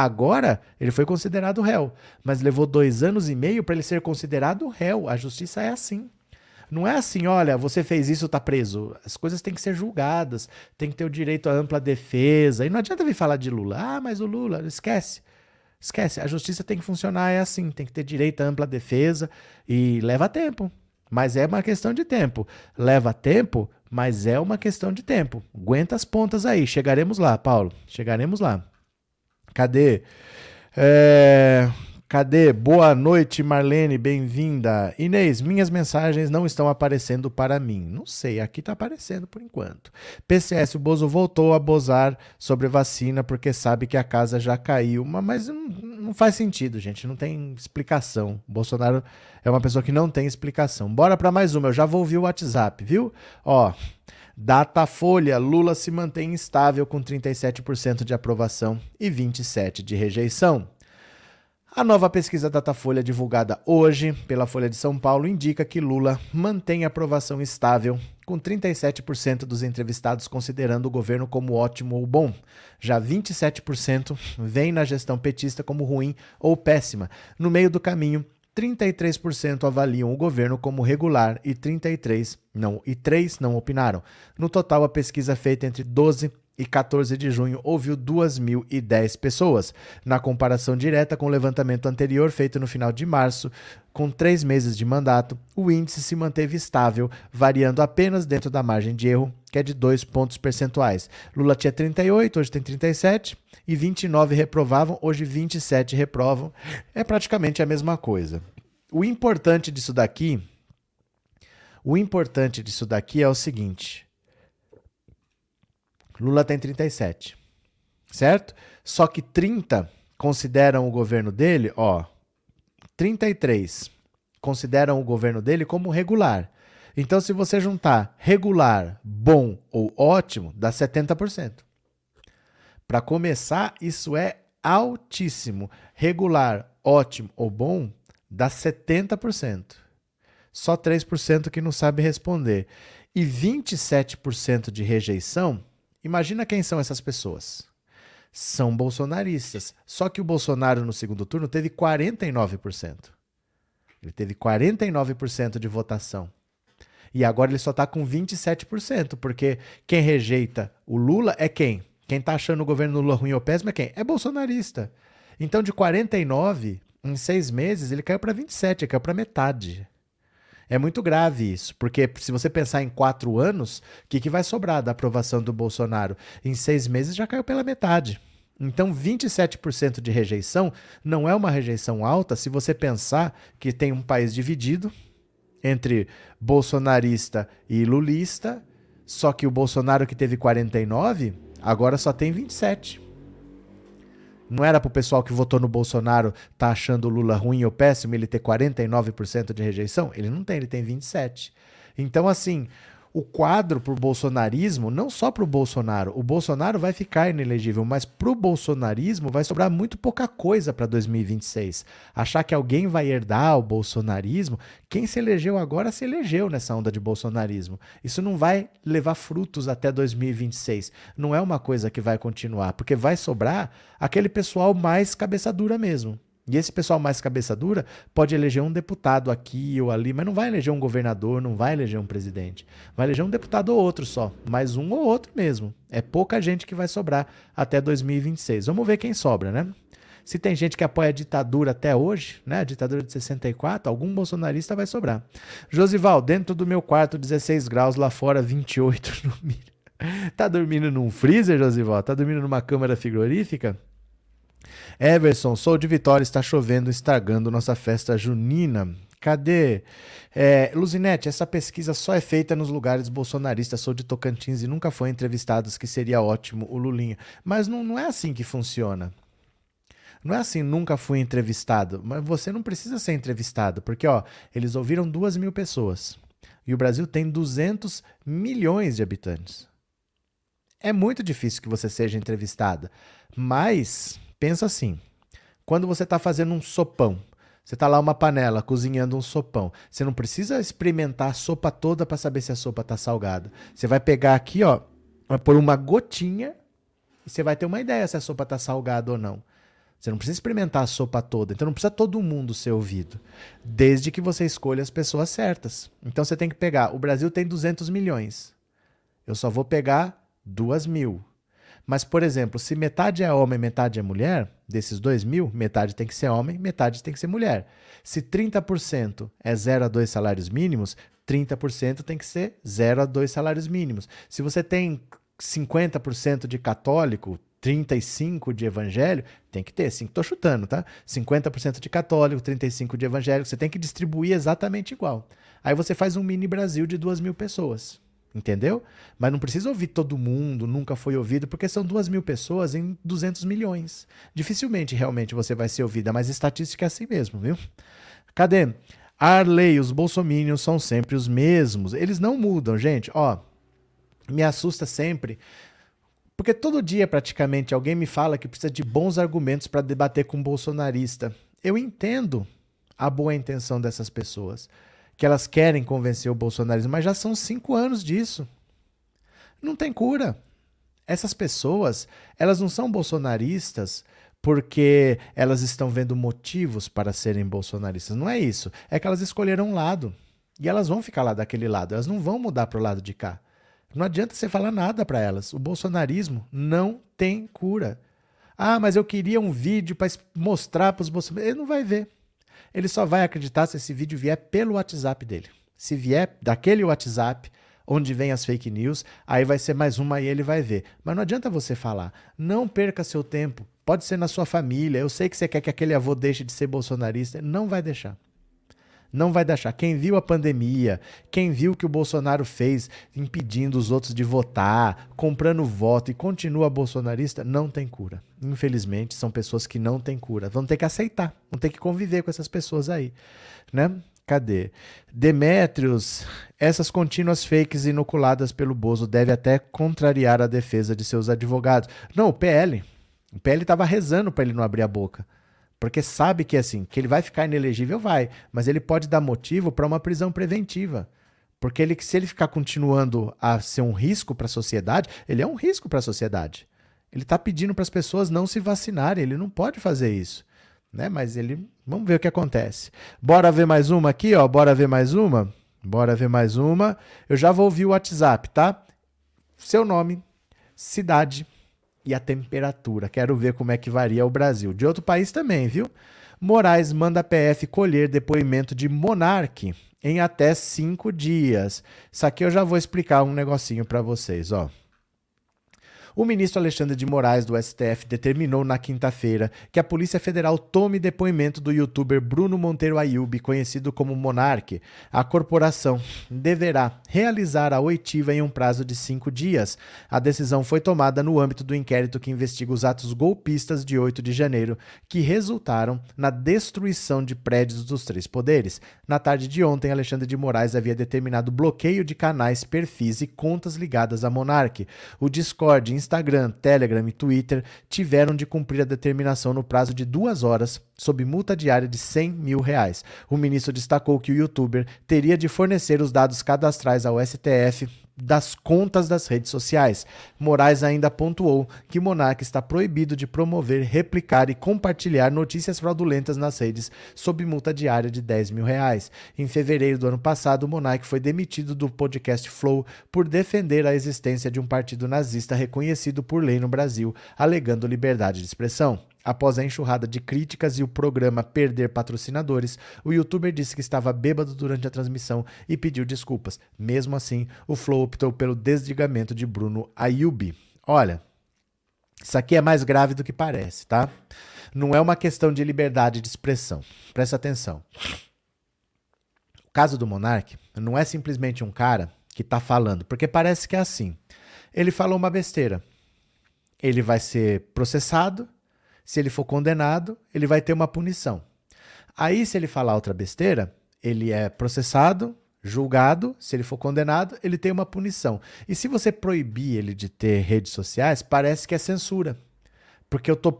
Agora, ele foi considerado réu, mas levou dois anos e meio para ele ser considerado réu. A justiça é assim. Não é assim, olha, você fez isso, tá preso. As coisas têm que ser julgadas, tem que ter o direito à ampla defesa. E não adianta vir falar de Lula. Ah, mas o Lula, esquece. Esquece. A justiça tem que funcionar, é assim, tem que ter direito à ampla defesa e leva tempo. Mas é uma questão de tempo. Leva tempo, mas é uma questão de tempo. Aguenta as pontas aí. Chegaremos lá, Paulo. Chegaremos lá. Cadê? É... Cadê? Boa noite, Marlene, bem-vinda. Inês, minhas mensagens não estão aparecendo para mim. Não sei, aqui está aparecendo por enquanto. PCS, o Bozo voltou a bozar sobre vacina porque sabe que a casa já caiu. Mas não, não faz sentido, gente, não tem explicação. O Bolsonaro é uma pessoa que não tem explicação. Bora para mais uma, eu já vou ouvir o WhatsApp, viu? Ó, Datafolha, Lula se mantém instável com 37% de aprovação e 27% de rejeição. A nova pesquisa Datafolha divulgada hoje pela Folha de São Paulo indica que Lula mantém aprovação estável, com 37% dos entrevistados considerando o governo como ótimo ou bom. Já 27% veem na gestão petista como ruim ou péssima. No meio do caminho, 33% avaliam o governo como regular e 33 não e 3 não opinaram. No total, a pesquisa feita entre 12 e 14 de junho ouviu 2.010 pessoas. Na comparação direta com o levantamento anterior, feito no final de março, com três meses de mandato, o índice se manteve estável, variando apenas dentro da margem de erro, que é de 2 pontos percentuais. Lula tinha 38, hoje tem 37, e 29 reprovavam, hoje 27 reprovam. É praticamente a mesma coisa. O importante disso daqui, o importante disso daqui é o seguinte: Lula tem 37, certo? Só que 30 consideram o governo dele, ó, 33 consideram o governo dele como regular. Então, se você juntar regular, bom ou ótimo, dá 70%. Para começar, isso é altíssimo. Regular, ótimo ou bom dá 70%. Só 3% que não sabe responder. E 27% de rejeição, imagina quem são essas pessoas. São bolsonaristas. Só que o Bolsonaro no segundo turno teve 49%. Ele teve 49% de votação. E agora ele só está com 27%, porque quem rejeita o Lula é quem? Quem está achando o governo Lula ruim ou péssimo é quem? É bolsonarista. Então, de 49, em seis meses, ele caiu para 27, ele caiu para metade. É muito grave isso, porque se você pensar em quatro anos, o que, que vai sobrar da aprovação do Bolsonaro? Em seis meses já caiu pela metade. Então, 27% de rejeição não é uma rejeição alta se você pensar que tem um país dividido entre bolsonarista e lulista, só que o Bolsonaro que teve 49, agora só tem 27. Não era para o pessoal que votou no Bolsonaro tá achando o Lula ruim ou péssimo ele ter 49% de rejeição? Ele não tem, ele tem 27. Então, assim, o quadro para o bolsonarismo, não só para o Bolsonaro, o Bolsonaro vai ficar inelegível, mas para o bolsonarismo vai sobrar muito pouca coisa para 2026. Achar que alguém vai herdar o bolsonarismo, quem se elegeu agora se elegeu nessa onda de bolsonarismo. Isso não vai levar frutos até 2026. Não é uma coisa que vai continuar, porque vai sobrar aquele pessoal mais cabeça dura mesmo. E esse pessoal mais cabeça dura pode eleger um deputado aqui ou ali, mas não vai eleger um governador, não vai eleger um presidente. Vai eleger um deputado ou outro só, mais um ou outro mesmo. É pouca gente que vai sobrar até 2026. Vamos ver quem sobra, né? Se tem gente que apoia a ditadura até hoje, né? A ditadura de 64, algum bolsonarista vai sobrar. Josival, dentro do meu quarto, 16 graus, lá fora, 28 [laughs] no milho. Tá dormindo num freezer, Josival? Tá dormindo numa câmara frigorífica? Everson, sou de Vitória, está chovendo, estragando nossa festa junina. Cadê? É, Luzinete, essa pesquisa só é feita nos lugares bolsonaristas. Sou de Tocantins e nunca foi entrevistado, que seria ótimo o Lulinha. Mas não, não é assim que funciona. Não é assim, nunca fui entrevistado. Mas você não precisa ser entrevistado, porque ó, eles ouviram duas mil pessoas. E o Brasil tem 200 milhões de habitantes. É muito difícil que você seja entrevistada. Mas Pensa assim: quando você está fazendo um sopão, você está lá uma panela cozinhando um sopão. Você não precisa experimentar a sopa toda para saber se a sopa está salgada. Você vai pegar aqui, ó, vai pôr uma gotinha e você vai ter uma ideia se a sopa está salgada ou não. Você não precisa experimentar a sopa toda. Então não precisa todo mundo ser ouvido. Desde que você escolha as pessoas certas. Então você tem que pegar. O Brasil tem 200 milhões. Eu só vou pegar 2 mil. Mas, por exemplo, se metade é homem metade é mulher, desses 2 mil, metade tem que ser homem, metade tem que ser mulher. Se 30% é 0 a 2 salários mínimos, 30% tem que ser 0 a 2 salários mínimos. Se você tem 50% de católico, 35 de evangélico, tem que ter, estou chutando, tá? 50% de católico, 35 de evangélico, você tem que distribuir exatamente igual. Aí você faz um mini Brasil de 2 mil pessoas. Entendeu? Mas não precisa ouvir todo mundo, nunca foi ouvido, porque são duas mil pessoas em 200 milhões. Dificilmente realmente você vai ser ouvida, mas estatística é assim mesmo, viu? Cadê? Arley, os bolsomínios são sempre os mesmos. Eles não mudam, gente. Ó, me assusta sempre. Porque todo dia, praticamente, alguém me fala que precisa de bons argumentos para debater com um bolsonarista. Eu entendo a boa intenção dessas pessoas que elas querem convencer o bolsonarismo, mas já são cinco anos disso. Não tem cura. Essas pessoas, elas não são bolsonaristas porque elas estão vendo motivos para serem bolsonaristas. Não é isso. É que elas escolheram um lado. E elas vão ficar lá daquele lado. Elas não vão mudar para o lado de cá. Não adianta você falar nada para elas. O bolsonarismo não tem cura. Ah, mas eu queria um vídeo para mostrar para os bolsonaristas. Ele não vai ver ele só vai acreditar se esse vídeo vier pelo WhatsApp dele. Se vier daquele WhatsApp onde vem as fake news, aí vai ser mais uma e ele vai ver. Mas não adianta você falar. Não perca seu tempo. Pode ser na sua família. Eu sei que você quer que aquele avô deixe de ser bolsonarista. Não vai deixar. Não vai deixar. Quem viu a pandemia, quem viu o que o Bolsonaro fez impedindo os outros de votar, comprando voto e continua bolsonarista, não tem cura. Infelizmente, são pessoas que não têm cura. Vão ter que aceitar, vão ter que conviver com essas pessoas aí, né? Cadê? Demétrios, essas contínuas fakes inoculadas pelo Bozo devem até contrariar a defesa de seus advogados. Não, o PL. O PL estava rezando para ele não abrir a boca Porque sabe que assim, que ele vai ficar inelegível, vai, mas ele pode dar motivo para uma prisão preventiva. Porque ele, se ele ficar continuando a ser um risco para a sociedade, ele é um risco para a sociedade. Ele está pedindo para as pessoas não se vacinarem, ele não pode fazer isso. Né? Mas ele. Vamos ver o que acontece. Bora ver mais uma aqui, ó. Bora ver mais uma? Bora ver mais uma. Eu já vou ouvir o WhatsApp, tá? Seu nome, cidade e a temperatura. Quero ver como é que varia o Brasil. De outro país também, viu? Moraes manda a PF colher depoimento de monarque em até cinco dias. Isso aqui eu já vou explicar um negocinho para vocês, ó. O ministro Alexandre de Moraes, do STF, determinou na quinta-feira que a Polícia Federal tome depoimento do youtuber Bruno Monteiro Ayub, conhecido como Monarque. A corporação deverá realizar a oitiva em um prazo de cinco dias. A decisão foi tomada no âmbito do inquérito que investiga os atos golpistas de 8 de janeiro, que resultaram na destruição de prédios dos três poderes. Na tarde de ontem, Alexandre de Moraes havia determinado bloqueio de canais, perfis e contas ligadas a Monarque. O Discord, Instagram, Telegram e Twitter tiveram de cumprir a determinação no prazo de duas horas, sob multa diária de 100 mil reais. O ministro destacou que o youtuber teria de fornecer os dados cadastrais ao STF das contas das redes sociais. Moraes ainda pontuou que Monark está proibido de promover, replicar e compartilhar notícias fraudulentas nas redes, sob multa diária de 10 mil reais. Em fevereiro do ano passado, Monark foi demitido do podcast Flow por defender a existência de um partido nazista reconhecido por lei no Brasil, alegando liberdade de expressão. Após a enxurrada de críticas e o programa perder patrocinadores, o youtuber disse que estava bêbado durante a transmissão e pediu desculpas. Mesmo assim, o Flow optou pelo desligamento de Bruno Ayub. Olha, isso aqui é mais grave do que parece, tá? Não é uma questão de liberdade de expressão. Presta atenção. O caso do Monark não é simplesmente um cara que está falando, porque parece que é assim. Ele falou uma besteira. Ele vai ser processado, se ele for condenado, ele vai ter uma punição. Aí, se ele falar outra besteira, ele é processado, julgado, se ele for condenado, ele tem uma punição. E se você proibir ele de ter redes sociais, parece que é censura. Porque eu estou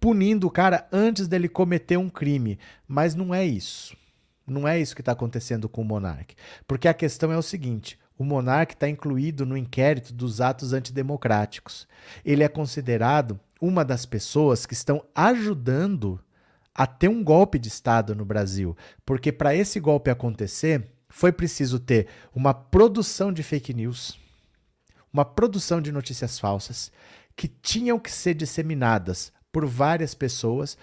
punindo o cara antes dele cometer um crime. Mas não é isso. Não é isso que está acontecendo com o Monark. Porque a questão é o seguinte: o monarca está incluído no inquérito dos atos antidemocráticos. Ele é considerado uma das pessoas que estão ajudando a ter um golpe de Estado no Brasil. Porque para esse golpe acontecer, foi preciso ter uma produção de fake news, uma produção de notícias falsas, que tinham que ser disseminadas por várias pessoas,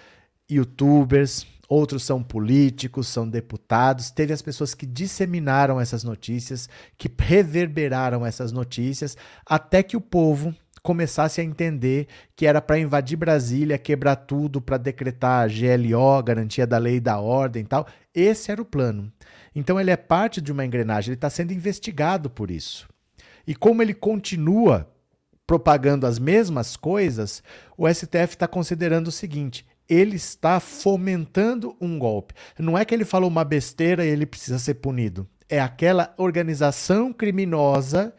youtubers, outros são políticos, são deputados. Teve as pessoas que disseminaram essas notícias, que reverberaram essas notícias, até que o povo começasse a entender que era para invadir Brasília, quebrar tudo, para decretar GLO, garantia da lei e da ordem e tal. Esse era o plano. Então ele é parte de uma engrenagem, ele está sendo investigado por isso. E como ele continua propagando as mesmas coisas, o STF está considerando o seguinte: ele está fomentando um golpe. Não é que ele falou uma besteira e ele precisa ser punido. É aquela organização criminosa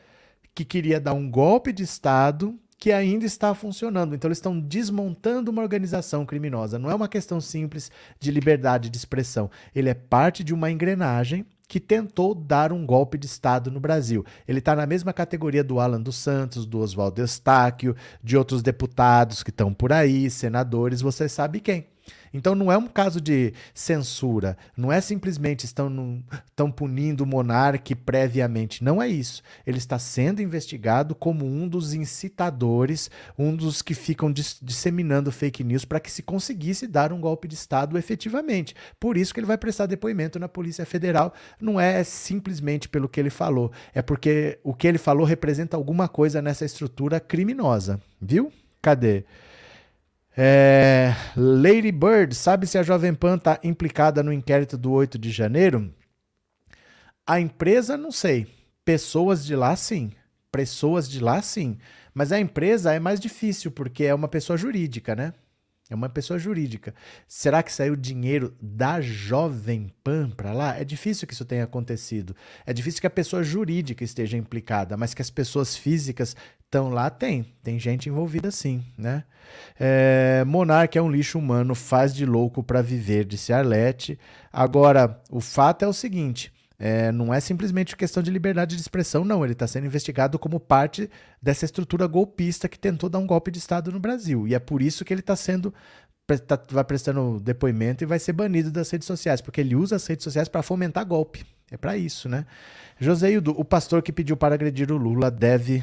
que queria dar um golpe de Estado que ainda está funcionando. Então, eles estão desmontando uma organização criminosa. Não é uma questão simples de liberdade de expressão. Ele é parte de uma engrenagem que tentou dar um golpe de Estado no Brasil. Ele está na mesma categoria do Alan dos Santos, do Oswaldo Eustáquio, de outros deputados que estão por aí, senadores, você sabe quem. Então não é um caso de censura, não é simplesmente estão, num, estão punindo o monarca previamente, não é isso. Ele está sendo investigado como um dos incitadores, um dos que ficam dis disseminando fake news para que se conseguisse dar um golpe de Estado efetivamente. Por isso que ele vai prestar depoimento na Polícia Federal, não é simplesmente pelo que ele falou, é porque o que ele falou representa alguma coisa nessa estrutura criminosa, viu? Cadê? É, Lady Bird, sabe se a Jovem Pan está implicada no inquérito do 8 de janeiro? A empresa, não sei. Pessoas de lá, sim. Pessoas de lá, sim. Mas a empresa é mais difícil, porque é uma pessoa jurídica, né? É uma pessoa jurídica. Será que saiu dinheiro da Jovem Pan para lá? É difícil que isso tenha acontecido. É difícil que a pessoa jurídica esteja implicada, mas que as pessoas físicas estão lá, tem. Tem gente envolvida sim, né? É, Monarca é um lixo humano, faz de louco para viver, disse Arlete. Agora, o fato é o seguinte: é, não é simplesmente questão de liberdade de expressão, não. Ele está sendo investigado como parte dessa estrutura golpista que tentou dar um golpe de Estado no Brasil. E é por isso que ele está sendo. Tá, vai prestando depoimento e vai ser banido das redes sociais, porque ele usa as redes sociais para fomentar golpe. É para isso, né? Joseildo, o pastor que pediu para agredir o Lula deve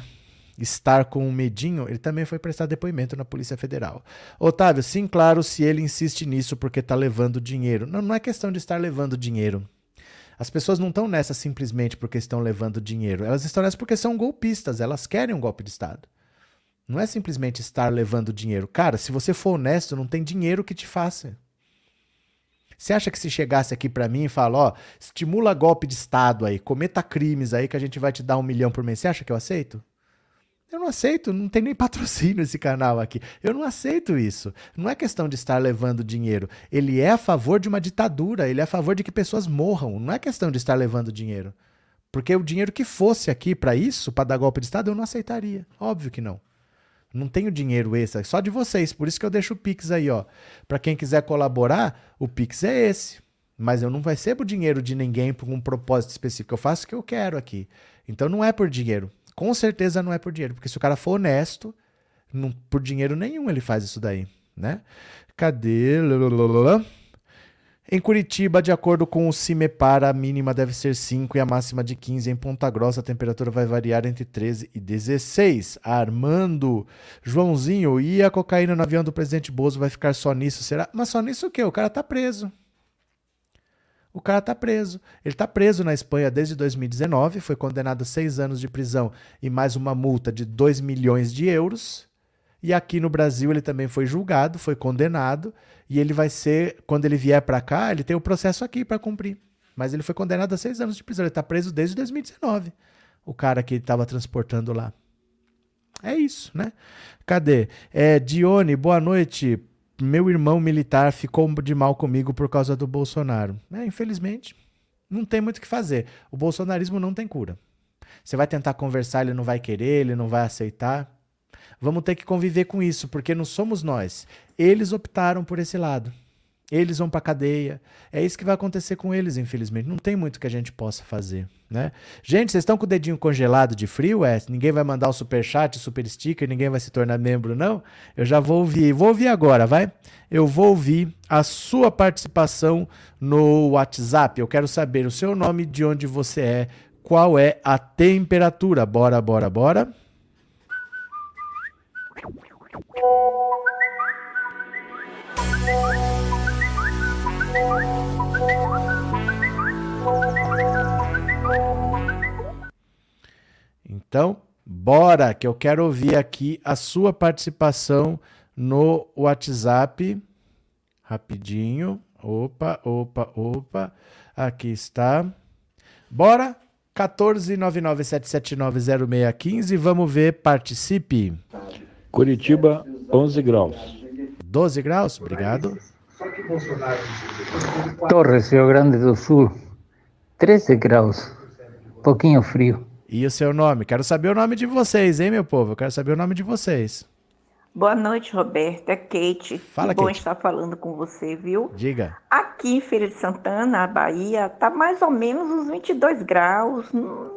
estar com um medinho, ele também foi prestar depoimento na Polícia Federal. Otávio, sim, claro, se ele insiste nisso porque está levando dinheiro. Não, não é questão de estar levando dinheiro. As pessoas não estão nessa simplesmente porque estão levando dinheiro. Elas estão nessa porque são golpistas. Elas querem um golpe de Estado. Não é simplesmente estar levando dinheiro. Cara, se você for honesto, não tem dinheiro que te faça. Você acha que se chegasse aqui para mim e fala, ó, estimula golpe de Estado aí, cometa crimes aí que a gente vai te dar um milhão por mês, você acha que eu aceito? Eu não aceito, não tem nem patrocínio esse canal aqui. Eu não aceito isso. Não é questão de estar levando dinheiro. Ele é a favor de uma ditadura, ele é a favor de que pessoas morram. Não é questão de estar levando dinheiro. Porque o dinheiro que fosse aqui para isso, para dar golpe de Estado, eu não aceitaria. Óbvio que não. Não tenho dinheiro extra, só de vocês. Por isso que eu deixo o Pix aí, ó. Para quem quiser colaborar, o Pix é esse. Mas eu não recebo dinheiro de ninguém por um propósito específico. Eu faço o que eu quero aqui. Então não é por dinheiro. Com certeza não é por dinheiro, porque se o cara for honesto, não, por dinheiro nenhum ele faz isso daí, né? Cadê? Em Curitiba, de acordo com o CIMEPAR, a mínima deve ser 5 e a máxima de 15. Em Ponta Grossa, a temperatura vai variar entre 13 e 16. Armando, Joãozinho, e a cocaína no avião do presidente Bozo vai ficar só nisso? Será? Mas só nisso o quê? O cara tá preso. O cara está preso. Ele está preso na Espanha desde 2019, foi condenado a seis anos de prisão e mais uma multa de 2 milhões de euros. E aqui no Brasil ele também foi julgado, foi condenado, e ele vai ser, quando ele vier para cá, ele tem o processo aqui para cumprir. Mas ele foi condenado a seis anos de prisão. Ele está preso desde 2019. O cara que estava transportando lá. É isso, né? Cadê? É, Dione, boa noite meu irmão militar ficou de mal comigo por causa do Bolsonaro. É, infelizmente, não tem muito o que fazer. O bolsonarismo não tem cura. Você vai tentar conversar, ele não vai querer, ele não vai aceitar. Vamos ter que conviver com isso, porque não somos nós. Eles optaram por esse lado. Eles vão para cadeia. É isso que vai acontecer com eles, infelizmente. Não tem muito que a gente possa fazer, né? Gente, vocês estão com o dedinho congelado de frio, é? Ninguém vai mandar o super chat, super sticker, ninguém vai se tornar membro, não? Eu já vou ouvir. Vou ouvir agora, vai? Eu vou ouvir a sua participação no WhatsApp. Eu quero saber o seu nome, de onde você é, qual é a temperatura. Bora, bora, bora. Então, bora, que eu quero ouvir aqui a sua participação no WhatsApp. Rapidinho. Opa, opa, opa. Aqui está. Bora? 14997790615. Vamos ver, participe. Curitiba, 11 graus. 12 graus? Obrigado. Torres, Rio Grande do Sul, 13 graus. Pouquinho frio. E o seu nome? Quero saber o nome de vocês, hein, meu povo? Eu quero saber o nome de vocês. Boa noite, Roberto. É Kate. Fala, que bom Kate. estar falando com você, viu? Diga. Aqui em Feira de Santana, a Bahia, tá mais ou menos uns 22 graus, no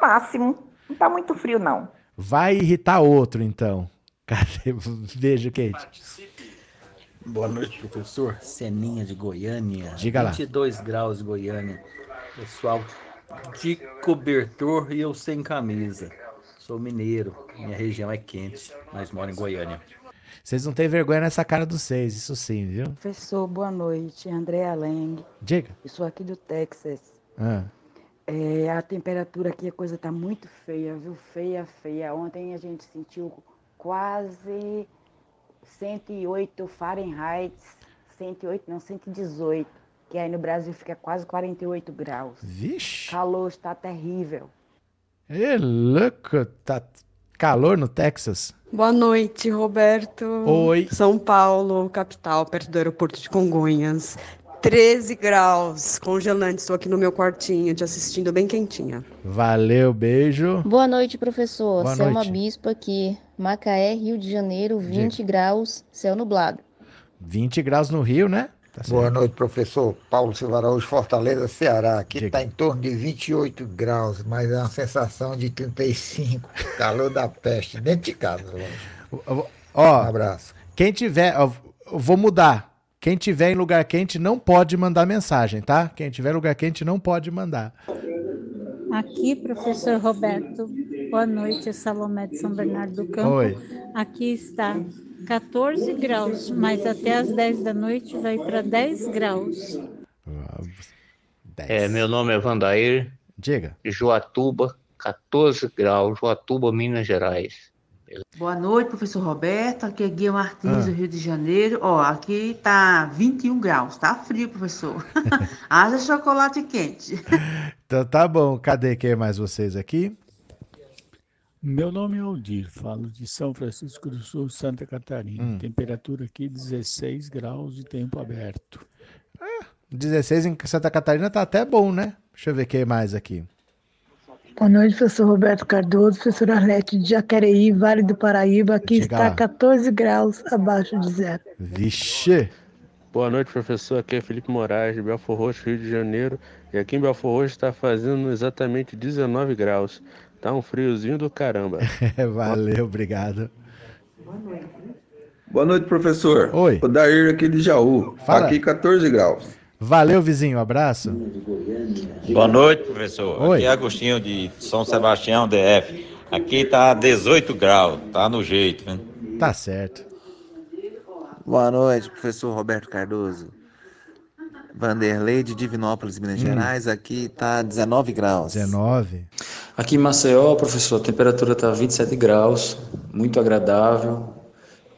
máximo. Não tá muito frio, não. Vai irritar outro, então. [laughs] Cadê? Beijo, Kate. Boa noite, professor. Seninha de Goiânia. Diga lá. 22 graus Goiânia. Pessoal, de cobertor e eu sem camisa. Sou mineiro, minha região é quente, mas moro em Goiânia. Vocês não têm vergonha nessa cara dos seis, isso sim, viu? Professor, boa noite. Andréa Leng. Diga. Eu sou aqui do Texas. Ah, É, a temperatura aqui, a coisa tá muito feia, viu? Feia, feia. Ontem a gente sentiu quase 108 Fahrenheit. 108, não, 118. Que aí no Brasil fica quase 48 graus. Vixe. Calor está terrível. É louco, tá. Calor no Texas? Boa noite, Roberto. Oi. São Paulo, capital, perto do aeroporto de Congonhas. 13 graus, congelante. Estou aqui no meu quartinho, te assistindo bem quentinha. Valeu, beijo. Boa noite, professor. Boa Selma noite. Bispo aqui. Macaé, Rio de Janeiro, 20 graus, céu nublado. 20 graus no Rio, né? Tá. Boa noite, professor. Paulo Silva Araújo, Fortaleza, Ceará. Aqui está em torno de 28 graus, mas é uma sensação de 35. [laughs] Calor da peste, dentro de casa. Ó, Um abraço. quem tiver, ó, eu vou mudar. Quem tiver em lugar quente não pode mandar mensagem, tá? Quem tiver em lugar quente não pode mandar. Aqui, professor Roberto, boa noite, Salomé de São Bernardo do Campo. Oi. Aqui está 14 graus, mas até às 10 da noite vai para 10 graus. É, meu nome é Vandair. Diga. Joatuba, 14 graus, Joatuba, Minas Gerais. Boa noite, professor Roberto. Aqui é Guia Martins, Ah. do Rio de Janeiro. Ó, aqui tá 21 graus. Tá frio, professor. [laughs] Haja chocolate quente. Então tá bom. Cadê quem é mais vocês aqui? Meu nome é Aldir, falo de São Francisco do Sul, Santa Catarina. Hum. Temperatura aqui 16 graus e tempo aberto. 16 em Santa Catarina tá até bom, né? Deixa eu ver quem mais aqui. Boa noite, professor Roberto Cardoso, professor Arlete de Jacareí, Vale do Paraíba. Aqui está lá. 14 graus abaixo de zero. Vixe! Boa noite, professor. Aqui é Felipe Moraes, de Belfor Roxo, Rio de Janeiro. E aqui em Belfor Roxo está fazendo exatamente 19 graus. Tá um friozinho do caramba. [laughs] Valeu, obrigado. Boa noite, professor. Oi. O Dair aqui de Jaú. Fala. Aqui 14 graus. Valeu, vizinho. Abraço. Boa noite, professor. Oi. Aqui é Agostinho de São Sebastião, DF. Aqui tá 18 graus, tá no jeito, né? Tá certo. Boa noite, professor Roberto Cardoso. Vanderlei de Divinópolis, Minas Hum. Gerais. Aqui tá 19 graus. 19. Aqui em Maceió, professor, a temperatura está 27 graus, muito agradável,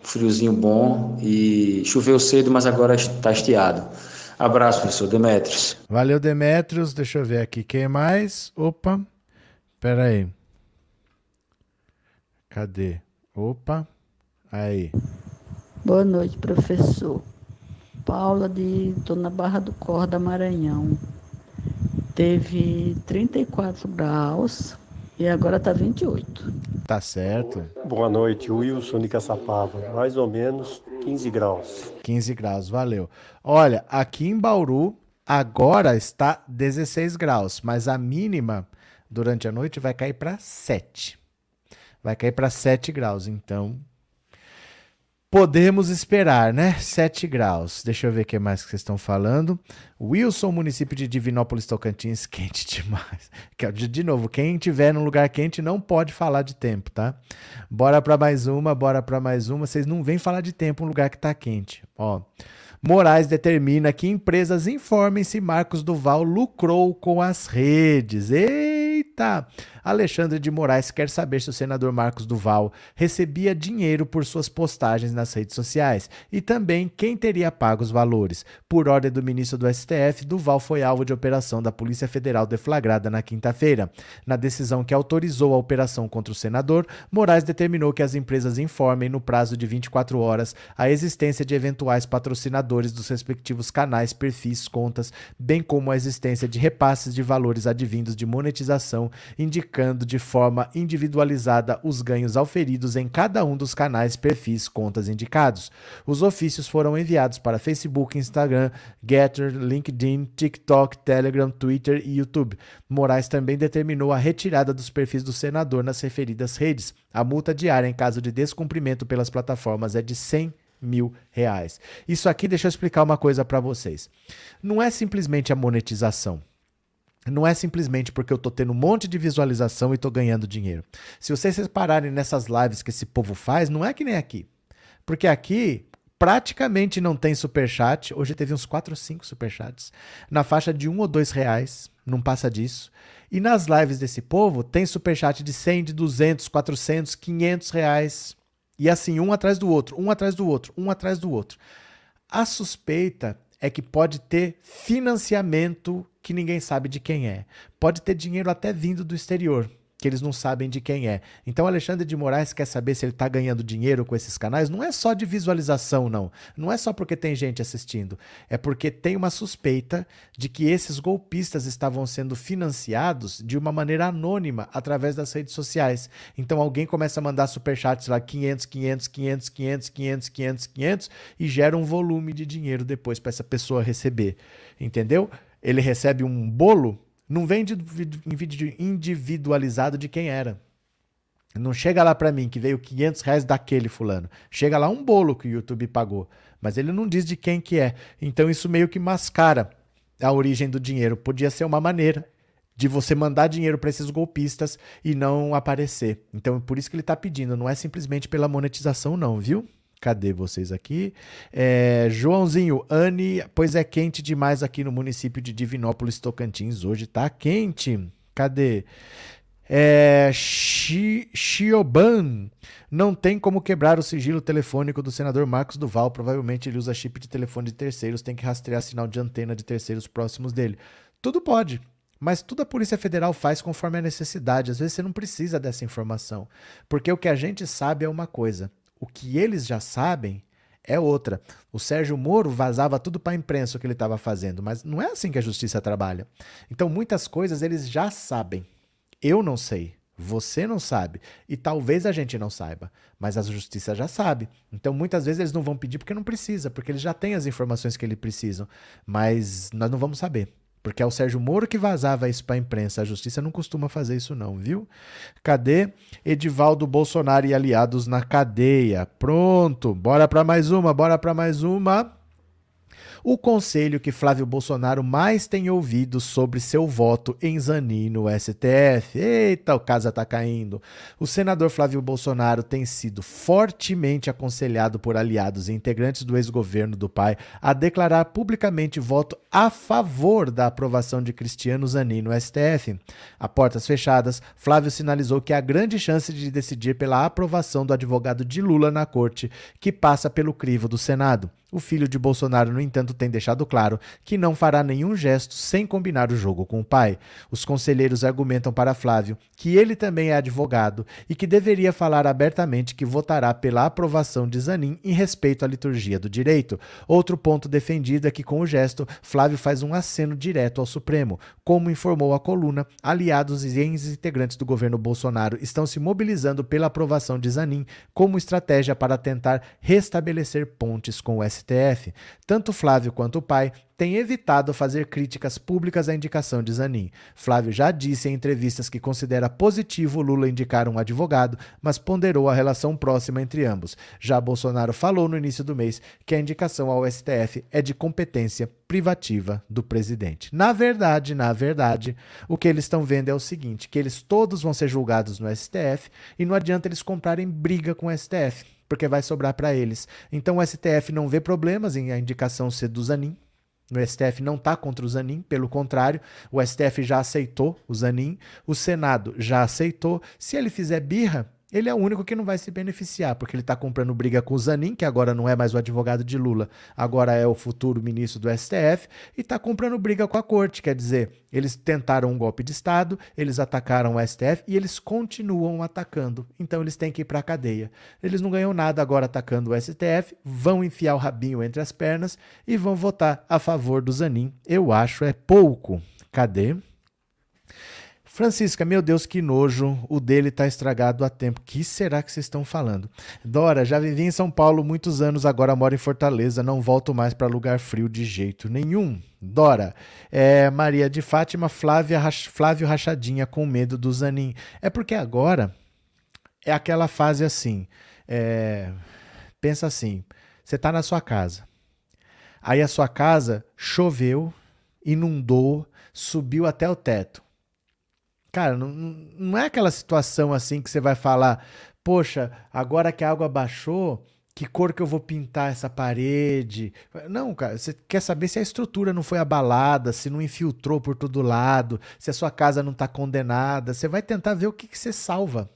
friozinho bom e choveu cedo, mas agora está estiado. Abraço, professor Demetrios. Valeu, Demetrios. Deixa eu ver aqui quem mais. Opa. Pera aí. Cadê? Opa. Aí. Boa noite, professor. Paula de Dona Barra do Corda, Maranhão. Teve 34 graus e agora tá 28. Tá certo. Boa noite, Wilson de Caçapava. Mais ou menos 15 graus. 15 graus, valeu. Olha, aqui em Bauru, agora está 16 graus, mas a mínima durante a noite vai cair para 7. Vai cair para 7 graus, então podemos esperar, né? 7 graus. Deixa eu ver o que mais que vocês estão falando. Wilson, município de Divinópolis, Tocantins, [laughs] quente demais. Que- De novo, quem tiver num lugar quente não pode falar de tempo, tá? Bora para mais uma, bora para mais uma. Vocês não vêm falar de tempo em um lugar que tá quente. Ó. Moraes determina que empresas informem se Marcos Duval lucrou com as redes. Eita! Alexandre de Moraes quer saber se o senador Marcos Duval recebia dinheiro por suas postagens nas redes sociais e também quem teria pago os valores. Por ordem do ministro do STF, Duval foi alvo de operação da Polícia Federal deflagrada na quinta-feira. Na decisão que autorizou a operação contra o senador, Moraes determinou que as empresas informem no prazo de 24 horas a existência de eventuais patrocinadores dos respectivos canais, perfis, contas, bem como a existência de repasses de valores advindos de monetização, indicando de forma individualizada os ganhos auferidos em cada um dos canais, perfis, contas indicados. Os ofícios foram enviados para Facebook, Instagram, Getter, LinkedIn, TikTok, Telegram, Twitter e YouTube. Moraes também determinou a retirada dos perfis do senador nas referidas redes. A multa diária em caso de descumprimento pelas plataformas é de 100 mil reais. Isso aqui, deixa eu explicar uma coisa para vocês. Não é simplesmente a monetização. Não é simplesmente porque eu tô tendo um monte de visualização e tô ganhando dinheiro. Se vocês repararem nessas lives que esse povo faz, não é que nem aqui. Porque aqui praticamente não tem superchat. Hoje teve uns 4 ou 5 superchats. Na faixa de 1 ou 2 reais. Não passa disso. E nas lives desse povo tem superchat de 100, de 200, 400, 500 reais. E assim, um atrás do outro, um atrás do outro, um atrás do outro. A suspeita é que pode ter financiamento que ninguém sabe de quem é. Pode ter dinheiro até vindo do exterior. Que eles não sabem de quem é. Então Alexandre de Moraes quer saber se ele está ganhando dinheiro com esses canais. Não é só de visualização, não. Não é só porque tem gente assistindo. É porque tem uma suspeita de que esses golpistas estavam sendo financiados de uma maneira anônima através das redes sociais. Então alguém começa a mandar superchats lá 500, 500, 500, 500, 500, 500, 500 e gera um volume de dinheiro depois para essa pessoa receber. Entendeu? Ele recebe um bolo não vem individualizado de quem era. Não chega lá para mim que veio 500 reais daquele fulano. Chega lá um bolo que o YouTube pagou. Mas ele não diz de quem que é. Então isso meio que mascara a origem do dinheiro. Podia ser uma maneira de você mandar dinheiro para esses golpistas e não aparecer. Então por isso que ele está pedindo. Não é simplesmente pela monetização não, viu? Cadê vocês aqui? É, Joãozinho, Anne, pois é quente demais aqui no município de Divinópolis, Tocantins. Hoje tá quente. Cadê? É, Xioban, não tem como quebrar o sigilo telefônico do senador Marcos Duval. Provavelmente ele usa chip de telefone de terceiros, tem que rastrear sinal de antena de terceiros próximos dele. Tudo pode, mas tudo a Polícia Federal faz conforme a necessidade. Às vezes você não precisa dessa informação, porque o que a gente sabe é uma coisa o que eles já sabem é outra. O Sérgio Moro vazava tudo para a imprensa o que ele estava fazendo, mas não é assim que a justiça trabalha. Então, muitas coisas eles já sabem. Eu não sei. Você não sabe. E talvez a gente não saiba. Mas a justiça já sabe. Então, muitas vezes eles não vão pedir porque não precisa, porque eles já têm as informações que eles precisam. Mas nós não vamos saber. Porque é o Sérgio Moro que vazava isso para a imprensa. A justiça não costuma fazer isso, não, viu? Cadê Edivaldo Bolsonaro e aliados na cadeia? Pronto, bora para mais uma, bora para mais uma o conselho que Flávio Bolsonaro mais tem ouvido sobre seu voto em Zanin no STF. Eita, o casa tá caindo. O senador Flávio Bolsonaro tem sido fortemente aconselhado por aliados e integrantes do ex-governo do pai a declarar publicamente voto a favor da aprovação de Cristiano Zanin no STF. A portas fechadas, Flávio sinalizou que há grande chance de decidir pela aprovação do advogado de Lula na corte, que passa pelo crivo do Senado. O filho de Bolsonaro, no entanto, tem deixado claro que não fará nenhum gesto sem combinar o jogo com o pai. Os conselheiros argumentam para Flávio que ele também é advogado e que deveria falar abertamente que votará pela aprovação de Zanin em respeito à liturgia do direito. Outro ponto defendido é que, com o gesto, Flávio faz um aceno direto ao Supremo. Como informou a coluna, aliados e ex-integrantes do governo Bolsonaro estão se mobilizando pela aprovação de Zanin como estratégia para tentar restabelecer pontes com o STF. STF, tanto Flávio quanto o pai têm evitado fazer críticas públicas à indicação de Zanin. Flávio já disse em entrevistas que considera positivo Lula indicar um advogado, mas ponderou a relação próxima entre ambos. Já Bolsonaro falou no início do mês que a indicação ao STF é de competência privativa do presidente. Na verdade, na verdade, o que eles estão vendo é o seguinte, que eles todos vão ser julgados no STF e não adianta eles comprarem briga com o STF porque vai sobrar para eles. Então o STF não vê problemas em a indicação ser do Zanin. O STF não está contra o Zanin, pelo contrário, o STF já aceitou o Zanin, o Senado já aceitou. Se ele fizer birra, ele é o único que não vai se beneficiar, porque ele está comprando briga com o Zanin, que agora não é mais o advogado de Lula, agora é o futuro ministro do STF, e está comprando briga com a corte. Quer dizer, eles tentaram um golpe de Estado, eles atacaram o STF e eles continuam atacando. Então eles têm que ir para a cadeia. Eles não ganham nada agora atacando o STF, vão enfiar o rabinho entre as pernas e vão votar a favor do Zanin. Eu acho é pouco. Cadê? Francisca, meu Deus, que nojo. O dele tá estragado há tempo. Que será que vocês estão falando? Dora, já vivi em São Paulo muitos anos, agora moro em Fortaleza. Não volto mais para lugar frio de jeito nenhum. Dora, é, Maria de Fátima, Flávia, Flávio Rachadinha com medo do Zanin. É porque agora é aquela fase assim. É, pensa assim: você tá na sua casa. Aí a sua casa choveu, inundou, subiu até o teto. Cara, não, não é aquela situação assim que você vai falar, poxa, agora que a água baixou, que cor que eu vou pintar essa parede? Não, cara, você quer saber se a estrutura não foi abalada, se não infiltrou por todo lado, se a sua casa não está condenada. Você vai tentar ver o que, que você salva.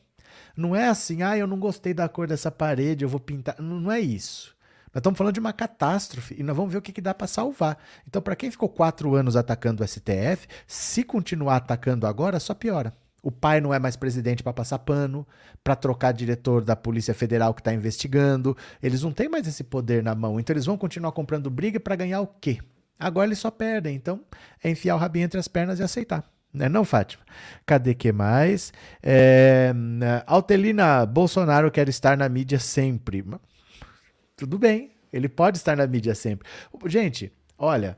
Não é assim, ah, eu não gostei da cor dessa parede, eu vou pintar. Não, não é isso. Nós estamos falando de uma catástrofe e nós vamos ver o que, que dá para salvar. Então, para quem ficou quatro anos atacando o STF, se continuar atacando agora, só piora. O pai não é mais presidente para passar pano, para trocar diretor da Polícia Federal que está investigando. Eles não têm mais esse poder na mão. Então eles vão continuar comprando briga para ganhar o quê? Agora eles só perdem. Então é enfiar o rabinho entre as pernas e aceitar. Né não, Fátima? Cadê que mais? É, Altelina Bolsonaro quer estar na mídia sempre. Tudo bem, ele pode estar na mídia sempre. Gente, olha,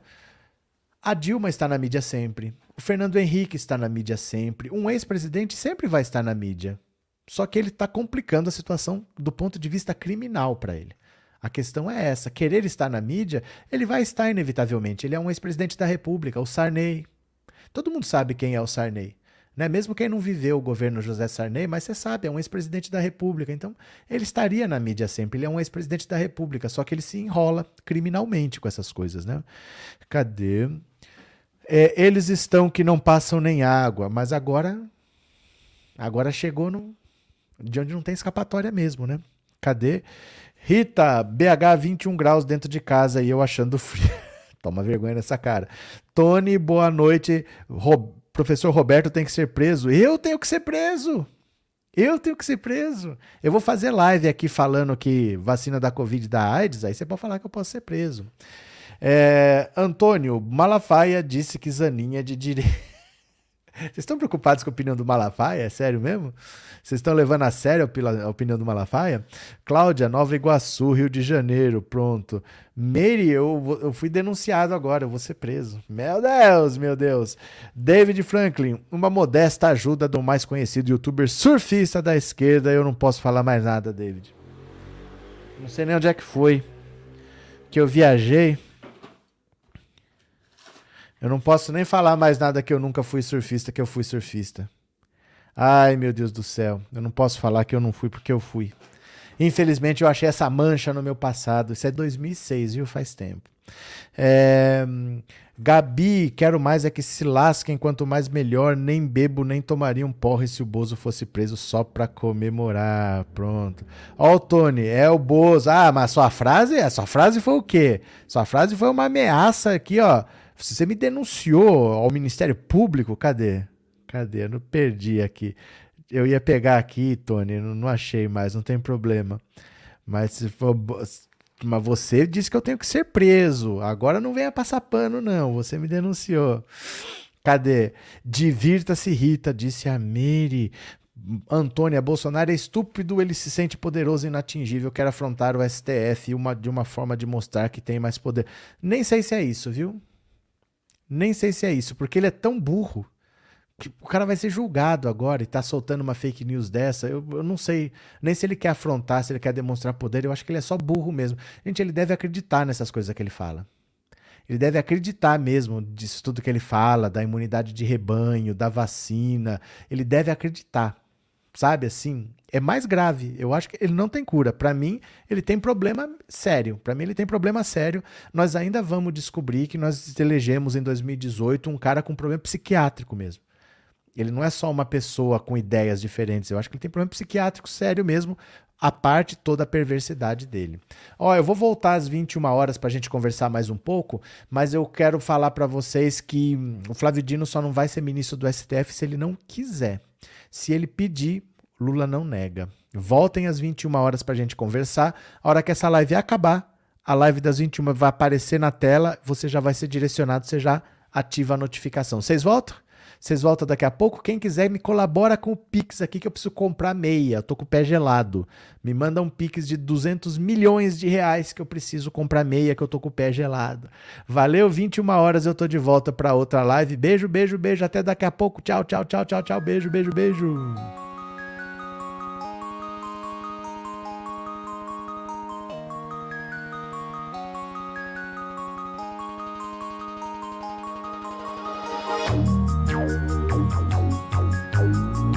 a Dilma está na mídia sempre. O Fernando Henrique está na mídia sempre. Um ex-presidente sempre vai estar na mídia. Só que ele está complicando a situação do ponto de vista criminal para ele. A questão é essa: querer estar na mídia, ele vai estar inevitavelmente. Ele é um ex-presidente da República, o Sarney. Todo mundo sabe quem é o Sarney. Né? Mesmo quem não viveu o governo José Sarney, mas você sabe, é um ex-presidente da República. Então, ele estaria na mídia sempre. Ele é um ex-presidente da República, só que ele se enrola criminalmente com essas coisas. Né? Cadê? É, eles estão que não passam nem água, mas agora agora chegou no, de onde não tem escapatória mesmo, né? Cadê? Rita, BH 21 graus dentro de casa e eu achando frio. [laughs] Toma vergonha nessa cara. Tony, boa noite. Professor Roberto tem que ser preso. Eu tenho que ser preso. Eu tenho que ser preso. Eu vou fazer live aqui falando que vacina da Covid da AIDS, aí você pode falar que eu posso ser preso. É, Antônio Malafaia disse que Zaninha é de direita. [laughs] Vocês estão preocupados com a opinião do Malafaia? É sério mesmo? Vocês estão levando a sério a opinião do Malafaia? Cláudia, Nova Iguaçu, Rio de Janeiro, pronto. Meire, eu, eu fui denunciado agora, eu vou ser preso. Meu Deus, meu Deus. David Franklin, uma modesta ajuda do mais conhecido youtuber surfista da esquerda. Eu não posso falar mais nada, David. Não sei nem onde é que foi. Que eu viajei. Eu não posso nem falar mais nada que eu nunca fui surfista, que eu fui surfista. Ai, meu Deus do céu. Eu não posso falar que eu não fui porque eu fui. Infelizmente, eu achei essa mancha no meu passado. Isso é 2006, viu? Faz tempo. É... Gabi, quero mais é que se lasquem, quanto mais melhor. Nem bebo, nem tomaria um porre se o Bozo fosse preso só pra comemorar. Pronto. Ó, o Tony, é o Bozo. Ah, mas sua frase, a sua frase foi o quê? Sua frase foi uma ameaça aqui, ó você me denunciou ao Ministério Público? Cadê? Cadê? Eu não perdi aqui. Eu ia pegar aqui, Tony, não, não achei mais, não tem problema. Mas se for, mas você disse que eu tenho que ser preso. Agora não venha passar pano, não. Você me denunciou. Cadê? Divirta-se, Rita, disse a Mary. Antônia, Bolsonaro é estúpido, ele se sente poderoso e inatingível, quer afrontar o STF uma, de uma forma de mostrar que tem mais poder. Nem sei se é isso, viu? Nem sei se é isso, porque ele é tão burro que o cara vai ser julgado agora e tá soltando uma fake news dessa. Eu, eu não sei nem se ele quer afrontar, se ele quer demonstrar poder. Eu acho que ele é só burro mesmo. Gente, ele deve acreditar nessas coisas que ele fala. Ele deve acreditar mesmo disso tudo que ele fala, da imunidade de rebanho, da vacina. Ele deve acreditar sabe assim, é mais grave. Eu acho que ele não tem cura. Para mim, ele tem problema sério. Para mim, ele tem problema sério. Nós ainda vamos descobrir que nós elegemos em 2018 um cara com problema psiquiátrico mesmo. Ele não é só uma pessoa com ideias diferentes. Eu acho que ele tem problema psiquiátrico sério mesmo, a parte toda a perversidade dele. Ó, eu vou voltar às 21 horas para a gente conversar mais um pouco, mas eu quero falar para vocês que o Flávio Dino só não vai ser ministro do STF se ele não quiser. Se ele pedir, Lula não nega. Voltem às 21 horas para a gente conversar. A hora que essa live acabar, a live das 21 vai aparecer na tela, você já vai ser direcionado, você já ativa a notificação. Vocês voltam? Vocês voltam daqui a pouco. Quem quiser, me colabora com o Pix aqui que eu preciso comprar meia. Eu tô com o pé gelado. Me manda um Pix de 200 milhões de reais que eu preciso comprar meia que eu tô com o pé gelado. Valeu, 21 horas eu tô de volta para outra live. Beijo, beijo, beijo. Até daqui a pouco. Tchau, tchau, tchau, tchau, tchau. Beijo, beijo, beijo.